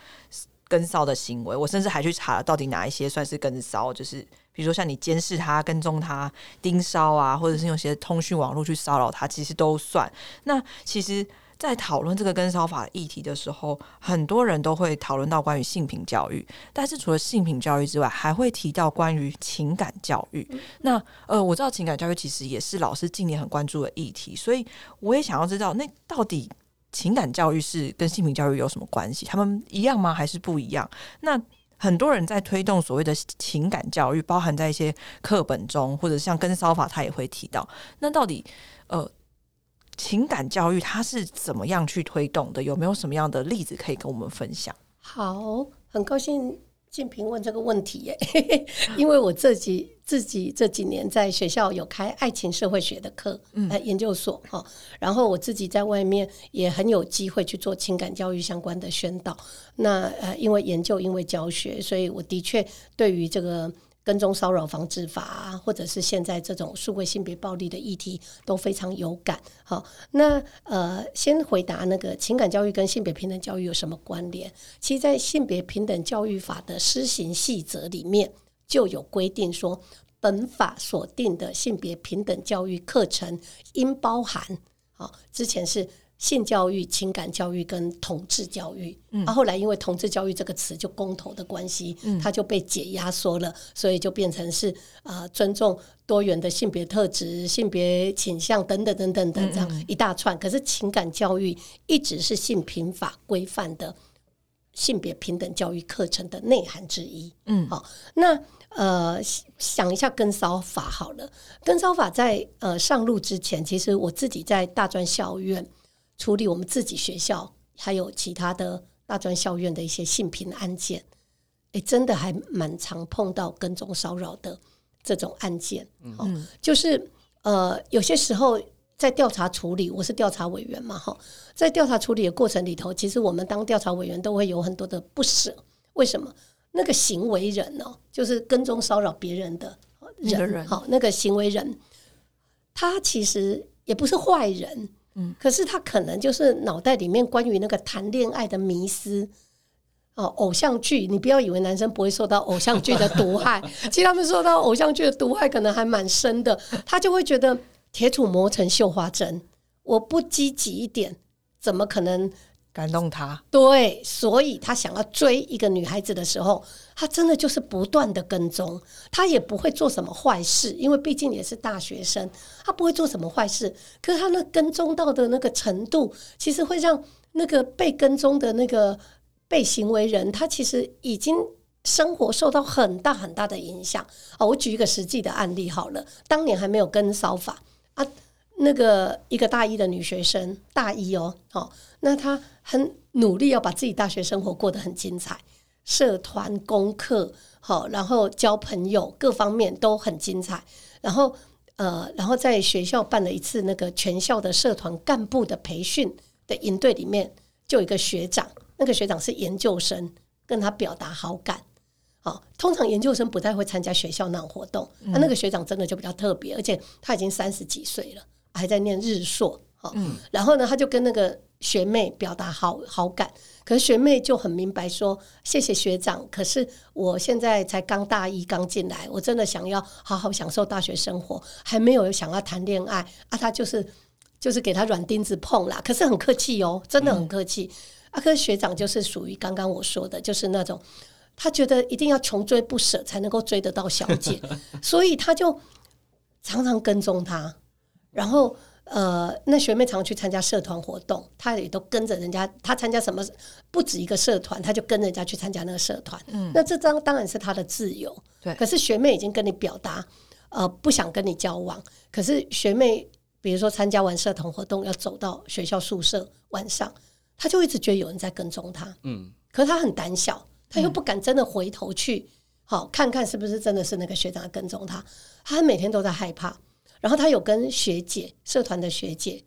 跟骚的行为。我甚至还去查了到底哪一些算是跟骚，就是比如说像你监视他、跟踪他、盯梢啊，或者是用一些通讯网络去骚扰他，其实都算。那其实，在讨论这个跟骚法议题的时候，很多人都会讨论到关于性品教育，但是除了性品教育之外，还会提到关于情感教育。那呃，我知道情感教育其实也是老师近年很关注的议题，所以我也想要知道，那到底情感教育是跟性平教育有什么关系？他们一样吗？还是不一样？那很多人在推动所谓的情感教育，包含在一些课本中，或者像跟骚法，他也会提到。那到底呃，情感教育它是怎么样去推动的？有没有什么样的例子可以跟我们分享？好，很高兴静平问这个问题耶，因为我自己自己这几年在学校有开爱情社会学的课，呃，研究所哈，然后我自己在外面也很有机会去做情感教育相关的宣导。那呃，因为研究，因为教学，所以我的确对于这个。跟踪骚扰防治法啊，或者是现在这种数位性别暴力的议题都非常有感。好，那呃，先回答那个情感教育跟性别平等教育有什么关联？其实，在性别平等教育法的施行细则里面就有规定说，本法所定的性别平等教育课程应包含，好，之前是。性教育、情感教育跟同志教育，嗯，啊，后来因为同志教育这个词就公投的关系，嗯，它就被解压缩了，所以就变成是呃尊重多元的性别特质、性别倾向等等等等等这样一大串。可是情感教育一直是性平法规范的性别平等教育课程的内涵之一。嗯好，那呃，想一下跟骚法好了。跟骚法在呃上路之前，其实我自己在大专校院处理我们自己学校还有其他的大专校院的一些性平案件，诶，真的还蛮常碰到跟踪骚扰的这种案件。哦，就是呃，有些时候在调查处理，我是调查委员嘛，哈，在调查处理的过程里头，其实我们当调查委员都会有很多的不舍。为什么？那个行为人哦，就是跟踪骚扰别人的人，那个人好，那个行为人，他其实也不是坏人，嗯，可是他可能就是脑袋里面关于那个谈恋爱的迷思。哦，偶像剧，你不要以为男生不会受到偶像剧的毒害，其实他们受到偶像剧的毒害可能还蛮深的。他就会觉得铁杵磨成绣花针，我不积极一点，怎么可能感动他，对，所以他想要追一个女孩子的时候，他真的就是不断的跟踪，他也不会做什么坏事，因为毕竟也是大学生，他不会做什么坏事。可是他那跟踪到的那个程度，其实会让那个被跟踪的那个被行为人，他其实已经生活受到很大很大的影响啊。我举一个实际的案例好了，当年还没有跟骚法啊。那个一个大一的女学生，大一哦，哦，那她很努力要把自己大学生活过得很精彩，社团、功课，好，然后交朋友，各方面都很精彩。然后，呃，然后在学校办了一次那个全校的社团干部的培训的营队里面，就有一个学长，那个学长是研究生，跟他表达好感。好，通常研究生不太会参加学校那种活动，他、那个学长真的就比较特别，而且他已经三十几岁了。还在念日硕，好，然后呢，他就跟那个学妹表达好好感，可是学妹就很明白说：“谢谢学长，可是我现在才刚大一，刚进来，我真的想要好好享受大学生活，还没有想要谈恋爱啊。”他就是就是给他软钉子碰啦，可是很客气哦，真的很客气。啊，可是学长就是属于刚刚我说的，就是那种他觉得一定要穷追不舍才能够追得到小姐，所以他就常常跟踪她。然后呃，那学妹常去参加社团活动，她也都跟着人家。她参加什么不止一个社团，她就跟人家去参加那个社团。嗯，那这张当然是她的自由。对可是学妹已经跟你表达，呃，不想跟你交往。可是学妹，比如说参加完社团活动，要走到学校宿舍，晚上她就一直觉得有人在跟踪她。嗯，可是她很胆小，她又不敢真的回头去，好看看是不是真的是那个学长在跟踪她。她每天都在害怕。然后他有跟学姐社团的学姐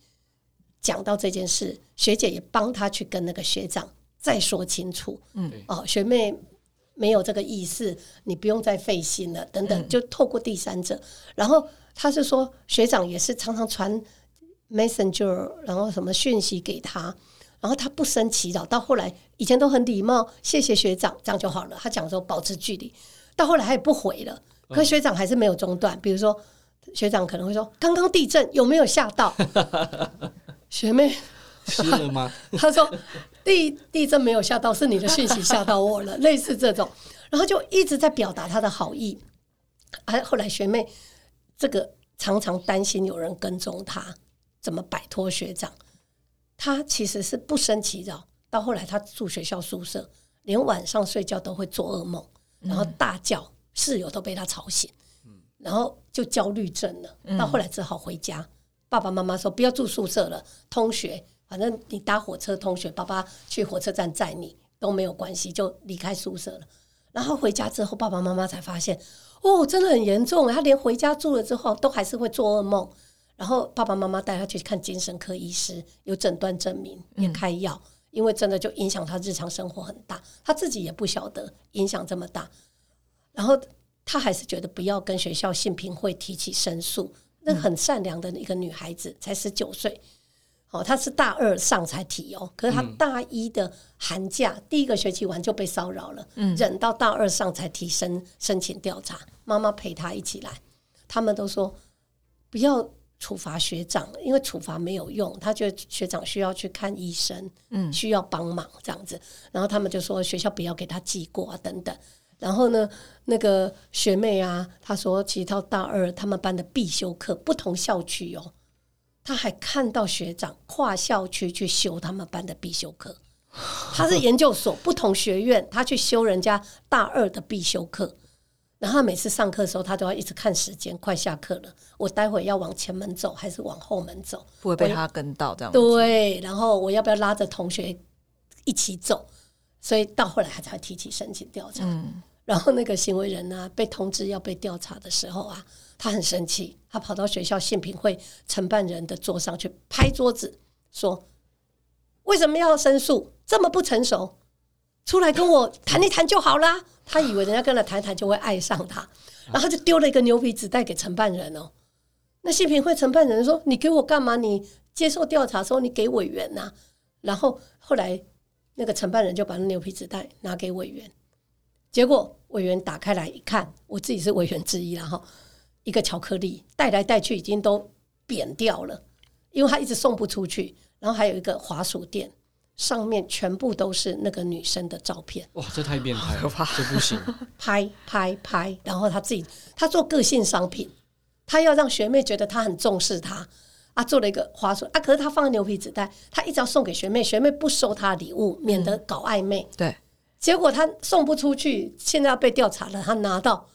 讲到这件事，学姐也帮他去跟那个学长再说清楚。嗯对哦，学妹没有这个意思，你不用再费心了，等等，就透过第三者。然后他是说，学长也是常常传 Messenger，然后什么讯息给他，然后他不生其扰。到后来，以前都很礼貌，谢谢学长，这样就好了。他讲说保持距离，到后来他也不回了，可学长还是没有中断。比如说。学长可能会说：“刚刚地震有没有吓到？” 学妹湿了吗？他说：“地地震没有吓到，是你的讯息吓到我了。”类似这种，然后就一直在表达他的好意。哎，后来学妹这个常常担心有人跟踪他，怎么摆脱学长？他其实是不生其扰。到后来，他住学校宿舍，连晚上睡觉都会做噩梦，然后大叫，室友都被他吵醒。然后就焦虑症了，到后来只好回家。爸爸妈妈说不要住宿舍了，通学，反正你搭火车通学，爸爸去火车站载你都没有关系，就离开宿舍了。然后回家之后，爸爸妈妈才发现，哦，真的很严重。他连回家住了之后，都还是会做噩梦。然后爸爸妈妈带他去看精神科医师，有诊断证明，也开药，因为真的就影响他日常生活很大，他自己也不晓得影响这么大。然后。她还是觉得不要跟学校性平会提起申诉。那很善良的一个女孩子，才十九岁，哦，她是大二上才提哦，可是她大一的寒假第一个学期完就被骚扰了，忍到大二上才提申申请调查，妈妈陪她一起来，他们都说不要处罚学长，因为处罚没有用，他觉得学长需要去看医生，嗯，需要帮忙这样子，然后他们就说学校不要给他记过啊等等。然后呢，那个学妹啊，她说，其实到大二他们班的必修课，不同校区哦，她还看到学长跨校区去修他们班的必修课。他是研究所不同学院，他去修人家大二的必修课，然后他每次上课的时候，他都要一直看时间，快下课了，我待会要往前门走还是往后门走？不会被他跟到这样子。对，然后我要不要拉着同学一起走？所以到后来他才提起申请调查。嗯，然后那个行为人呢、被通知要被调查的时候啊，他很生气，他跑到学校性评会承办人的桌上去拍桌子，说：“为什么要申诉？这么不成熟，出来跟我谈一谈就好啦。”他以为人家跟他谈一谈就会爱上他，然后就丢了一个牛皮纸袋给承办人哦。那性评会承办人说：“你给我干嘛？你接受调查的时候你给委员呐、然后后来那个承办人就把那牛皮纸袋拿给委员，结果委员打开来一看，我自己是委员之一啦哈，一个巧克力带来带去已经都扁掉了，因为他一直送不出去。然后还有一个滑鼠垫，上面全部都是那个女生的照片，哇，这太变态了，这不行。拍拍拍，然后他自己他做个性商品，他要让学妹觉得他很重视他啊，做了一个滑鼠啊，可是他放在牛皮纸袋，他一直要送给学妹，学妹不收他的礼物，免得搞暧昧。对，结果他送不出去，现在要被调查了。他拿到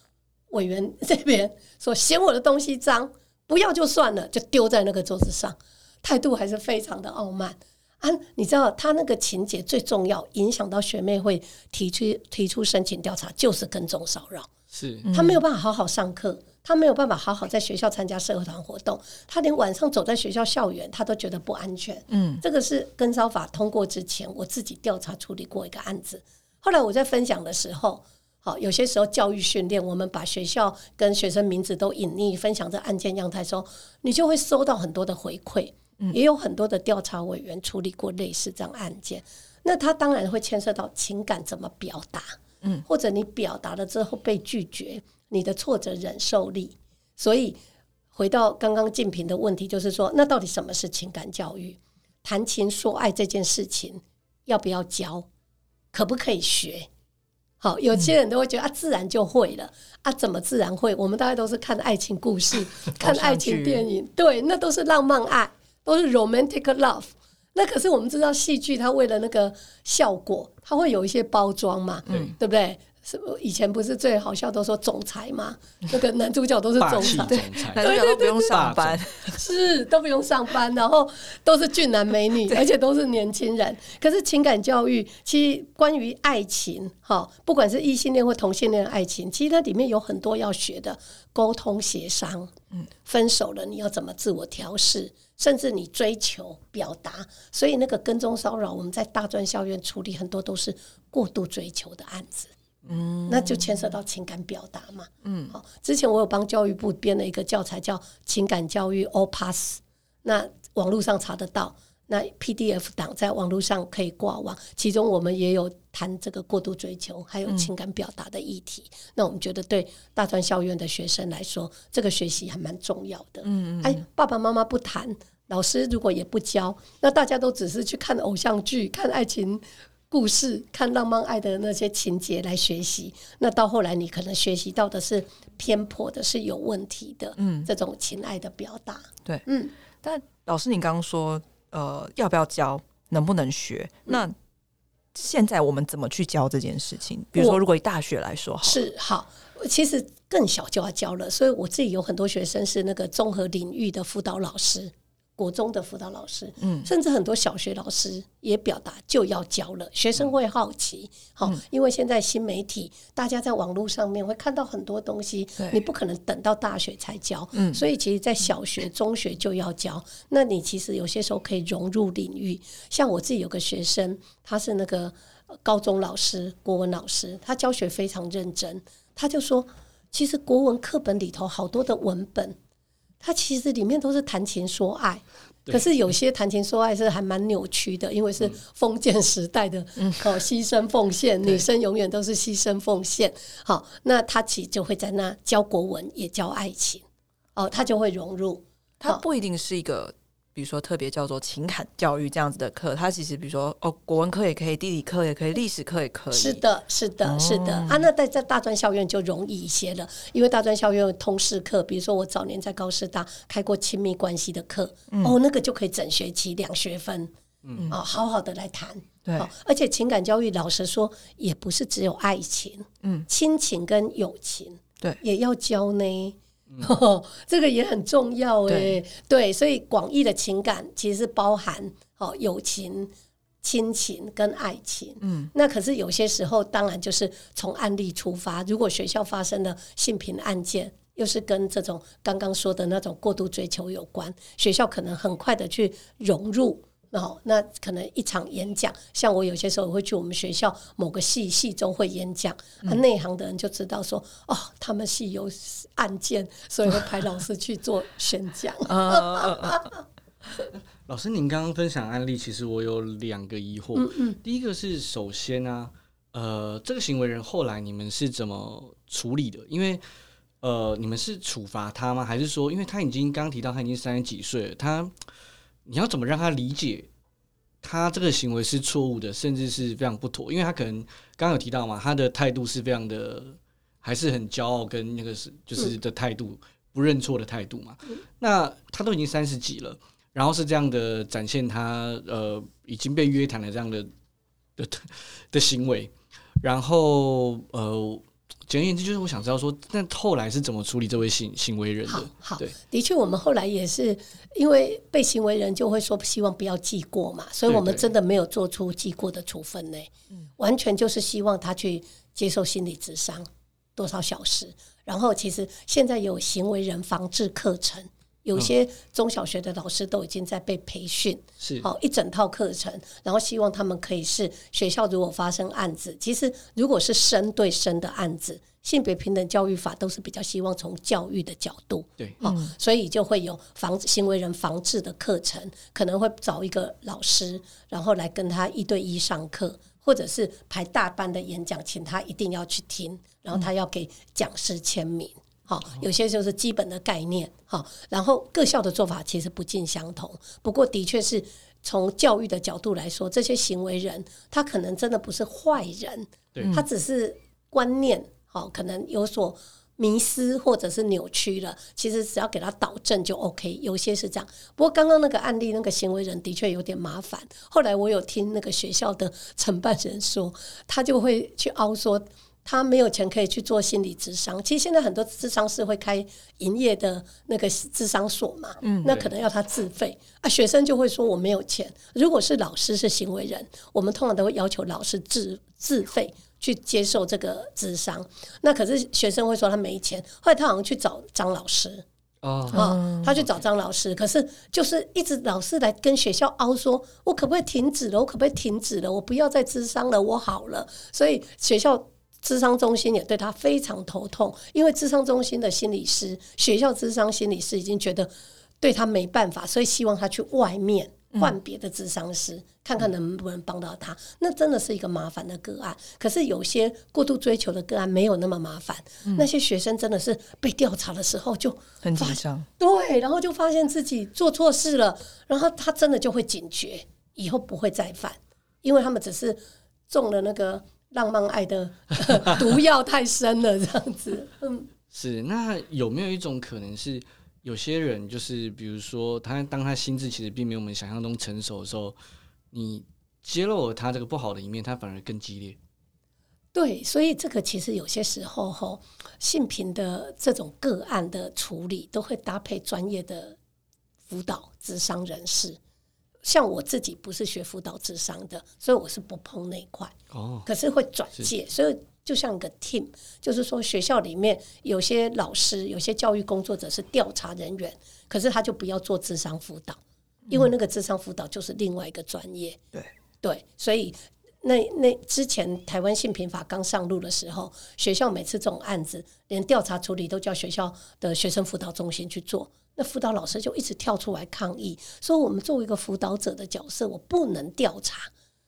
委员这边说嫌我的东西脏，不要就算了，就丢在那个桌子上，态度还是非常的傲慢啊！你知道他那个情节最重要，影响到学妹会提出提出申请调查，就是跟踪骚扰。是他没有办法好好上课，他没有办法好好在学校参加社会团活动，他连晚上走在学校校园，他都觉得不安全。嗯，这个是跟骚法通过之前，我自己调查处理过一个案子。后来我在分享的时候，好，有些时候教育训练，我们把学校跟学生名字都隐匿，分享这案件样态的时候，你就会收到很多的回馈。也有很多的调查委员处理过类似这样案件，那他当然会牵涉到情感怎么表达，嗯，或者你表达了之后被拒绝，你的挫折忍受力。所以回到刚刚竞评的问题，就是说，那到底什么是情感教育？谈情说爱这件事情要不要教？可不可以学？好，有些人都会觉得啊，自然就会了啊，怎么自然会？我们大概都是看爱情故事、看爱情电影，对，那都是浪漫爱，都是 romantic love。那可是我们知道，戏剧它为了那个效果，它会有一些包装嘛，对对不对？是以前不是最好笑都说总裁嘛，那个男主角都是总裁，男主角都不用上班，是都不用上班，然后都是俊男美女，而且都是年轻人。可是情感教育，其实关于爱情，哈，不管是异性恋或同性恋的爱情，其实它里面有很多要学的沟通协商。嗯，分手了你要怎么自我调试，甚至你追求表达。所以那个跟踪骚扰，我们在大专校院处理很多都是过度追求的案子。嗯，那就牵涉到情感表达嘛。嗯，好，之前我有帮教育部编了一个教材，叫《情感教育 All Pass》，那网络上查得到。那 PDF 档在网络上可以挂网，其中我们也有谈这个过度追求，还有情感表达的议题。那我们觉得对大专校院的学生来说，这个学习还蛮重要的。嗯嗯，哎，爸爸妈妈不谈，老师如果也不教，那大家都只是去看偶像剧、看爱情故事、看浪漫爱的那些情节来学习，那到后来你可能学习到的是偏颇的、是有问题的，嗯，这种情爱的表达。对，嗯，但老师，你刚刚说，呃，要不要教，能不能学？那现在我们怎么去教这件事情？比如说，如果以大学来说，好，是好，其实更小就要教了，所以我自己有很多学生是那个综合领域的辅导老师。国中的辅导老师，嗯，甚至很多小学老师也表达就要教了，学生会好奇，好、因为现在新媒体，大家在网络上面会看到很多东西，你不可能等到大学才教，嗯，所以其实，在小学、中学就要教。那你其实有些时候可以融入领域，像我自己有个学生，他是那个呃高中老师，国文老师，他教学非常认真，他就说，其实国文课本里头好多的文本。它其实里面都是谈情说爱，可是有些谈情说爱是还蛮扭曲的，因为是封建时代的哦，牺牲奉献，女生永远都是牺牲奉献。好，那他其实就会在那教国文，也教爱情，哦，他就会融入。他不一定是一个，比如说特别叫做情感教育这样子的课，它其实比如说哦，国文课也可以，地理课也可以，历史课也可以，是的，是的，是的。啊。那在在大专校院就容易一些了，因为大专校院有通识课，比如说我早年在高师大开过亲密关系的课，哦，那个就可以整学期两学分，嗯，哦，好好的来谈。对。好，而且情感教育，老实说，也不是只有爱情，嗯，亲情跟友情，对。也要教呢。这个也很重要哎、对对，所以广义的情感其实是包含哦友情、亲情跟爱情。嗯，那可是有些时候，当然就是从案例出发，如果学校发生了性平案件。又是跟这种刚刚说的那种过度追求有关，学校可能很快的去融入，哦，那可能一场演讲，像我有些时候会去我们学校某个系系中会演讲，啊，内行的人就知道说，哦，他们系有案件，所以会派老师去做宣讲。老师，您刚刚分享案例，其实我有两个疑惑。嗯第一个是，首先呢、呃，这个行为人后来你们是怎么处理的？因为呃，你们是处罚他吗？还是说，因为他已经刚刚提到他已经三十几岁了，他你要怎么让他理解他这个行为是错误的，甚至是非常不妥？因为他可能刚刚有提到嘛，他的态度是非常的，还是很骄傲，跟那个是就是的态度，不认错的态度嘛。那他都已经三十几了。然后是这样的展现他呃已经被约谈了这样的的的行为，然后呃简而言之就是我想知道说，那后来是怎么处理这位行行为人的？好对，的确，我们后来也是因为被行为人就会说希望不要记过嘛，所以我们真的没有做出记过的处分呢，完全就是希望他去接受心理咨商多少小时，然后其实现在有行为人防治课程。有些中小学的老师都已经在被培训，是。好一整套课程，然后希望他们可以是学校如果发生案子，其实如果是生对生的案子，性别平等教育法都是比较希望从教育的角度，对。好、所以就会有防止行为人防治的课程，可能会找一个老师，然后来跟他一对一上课，或者是排大班的演讲，请他一定要去听，然后他要给讲师签名。好，有些就是基本的概念，好，然后各校的做法其实不尽相同，不过的确是从教育的角度来说，这些行为人他可能真的不是坏人，对他只是观念好，可能有所迷失或者是扭曲了。其实只要给他导正就 OK，有些是这样。不过刚刚那个案例，那个行为人的确有点麻烦。后来我有听那个学校的承办人说，他就会去凹说。他没有钱可以去做心理咨商，其实现在很多咨商是会开营业的那个咨商所嘛，嗯，那可能要他自费啊。学生就会说我没有钱。如果是老师是行为人，我们通常都会要求老师自自费去接受这个咨商。那可是学生会说他没钱，后来他好像去找张老师，哦，啊、他去找张老师，可是就是一直老师来跟学校凹说，我可不可以停止了？我可不可以停止了？我不要再智商了，我好了。所以学校咨商中心也对他非常头痛，因为智商中心的心理师、学校智商心理师已经觉得对他没办法，所以希望他去外面。换别的智商师，看看能不能帮到他。那真的是一个麻烦的个案。可是有些过度追求的个案没有那么麻烦。那些学生真的是被调查的时候就很紧张。对，然后就发现自己做错事了，然后他真的就会警觉，以后不会再犯，因为他们只是中了那个浪漫爱的 毒药太深了，这样子。嗯，是。那有没有一种可能是，有些人就是比如说他当他心智其实并没有我们想象中成熟的时候，你揭露了他这个不好的一面，他反而更激烈。对，所以这个其实有些时候吼，性平的这种个案的处理都会搭配专业的辅导智商人士。像我自己不是学辅导智商的，所以我是不碰那一块。哦，可是会转介，所以就像一个 team，就是说学校里面有些老师、有些教育工作者是调查人员，可是他就不要做智商辅导，因为那个智商辅导就是另外一个专业。对对，所以那那之前台湾性平法刚上路的时候，学校每次这种案子，连调查处理都叫学校的学生辅导中心去做。那辅导老师就一直跳出来抗议，说我们作为一个辅导者的角色，我不能调查。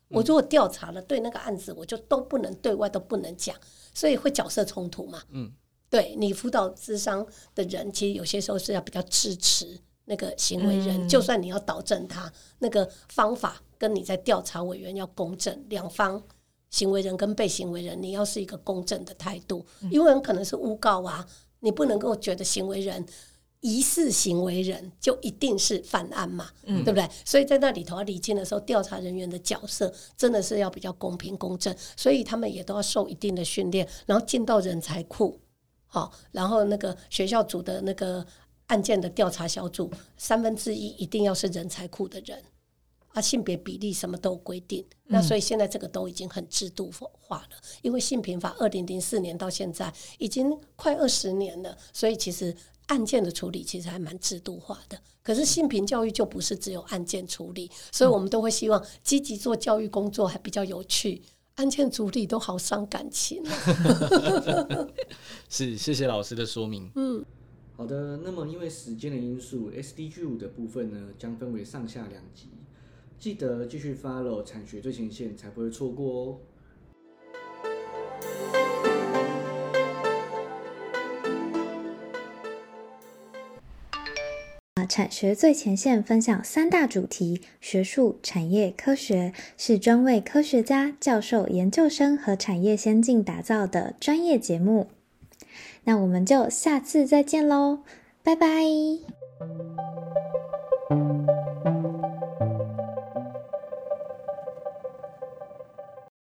我如果调查了，对那个案子，我就都不能对外都不能讲，所以会角色冲突嘛。嗯，对你辅导智商的人，其实有些时候是要比较支持那个行为人，就算你要导正他，那个方法跟你在调查委员要公正，两方行为人跟被行为人，你要是一个公正的态度，因为很可能是诬告啊，你不能够觉得行为人疑似行为人就一定是犯案嘛，对不对？所以在那里头要理清的时候，调查人员的角色真的是要比较公平公正，所以他们也都要受一定的训练，然后进到人才库，好，然后那个学校组的那个案件的调查小组，三分之一一定要是人才库的人。啊，性别比例什么都有规定，那所以现在这个都已经很制度化了。因为性平法二零零四年到现在已经快二十年了，所以其实案件的处理其实还蛮制度化的。可是性平教育就不是只有案件处理，所以我们都会希望积极做教育工作，还比较有趣。案件处理都好伤感情。啊 是，谢谢老师的说明。嗯，好的。那么因为时间的因素，SDG 五的部分呢将分为上下两集。记得继续 follow 产学最前线，才不会错过哦。产学最前线分享三大主题：学术、产业、科学，是专为科学家、教授、研究生和产业先进打造的专业节目。那我们就下次再见喽，拜拜。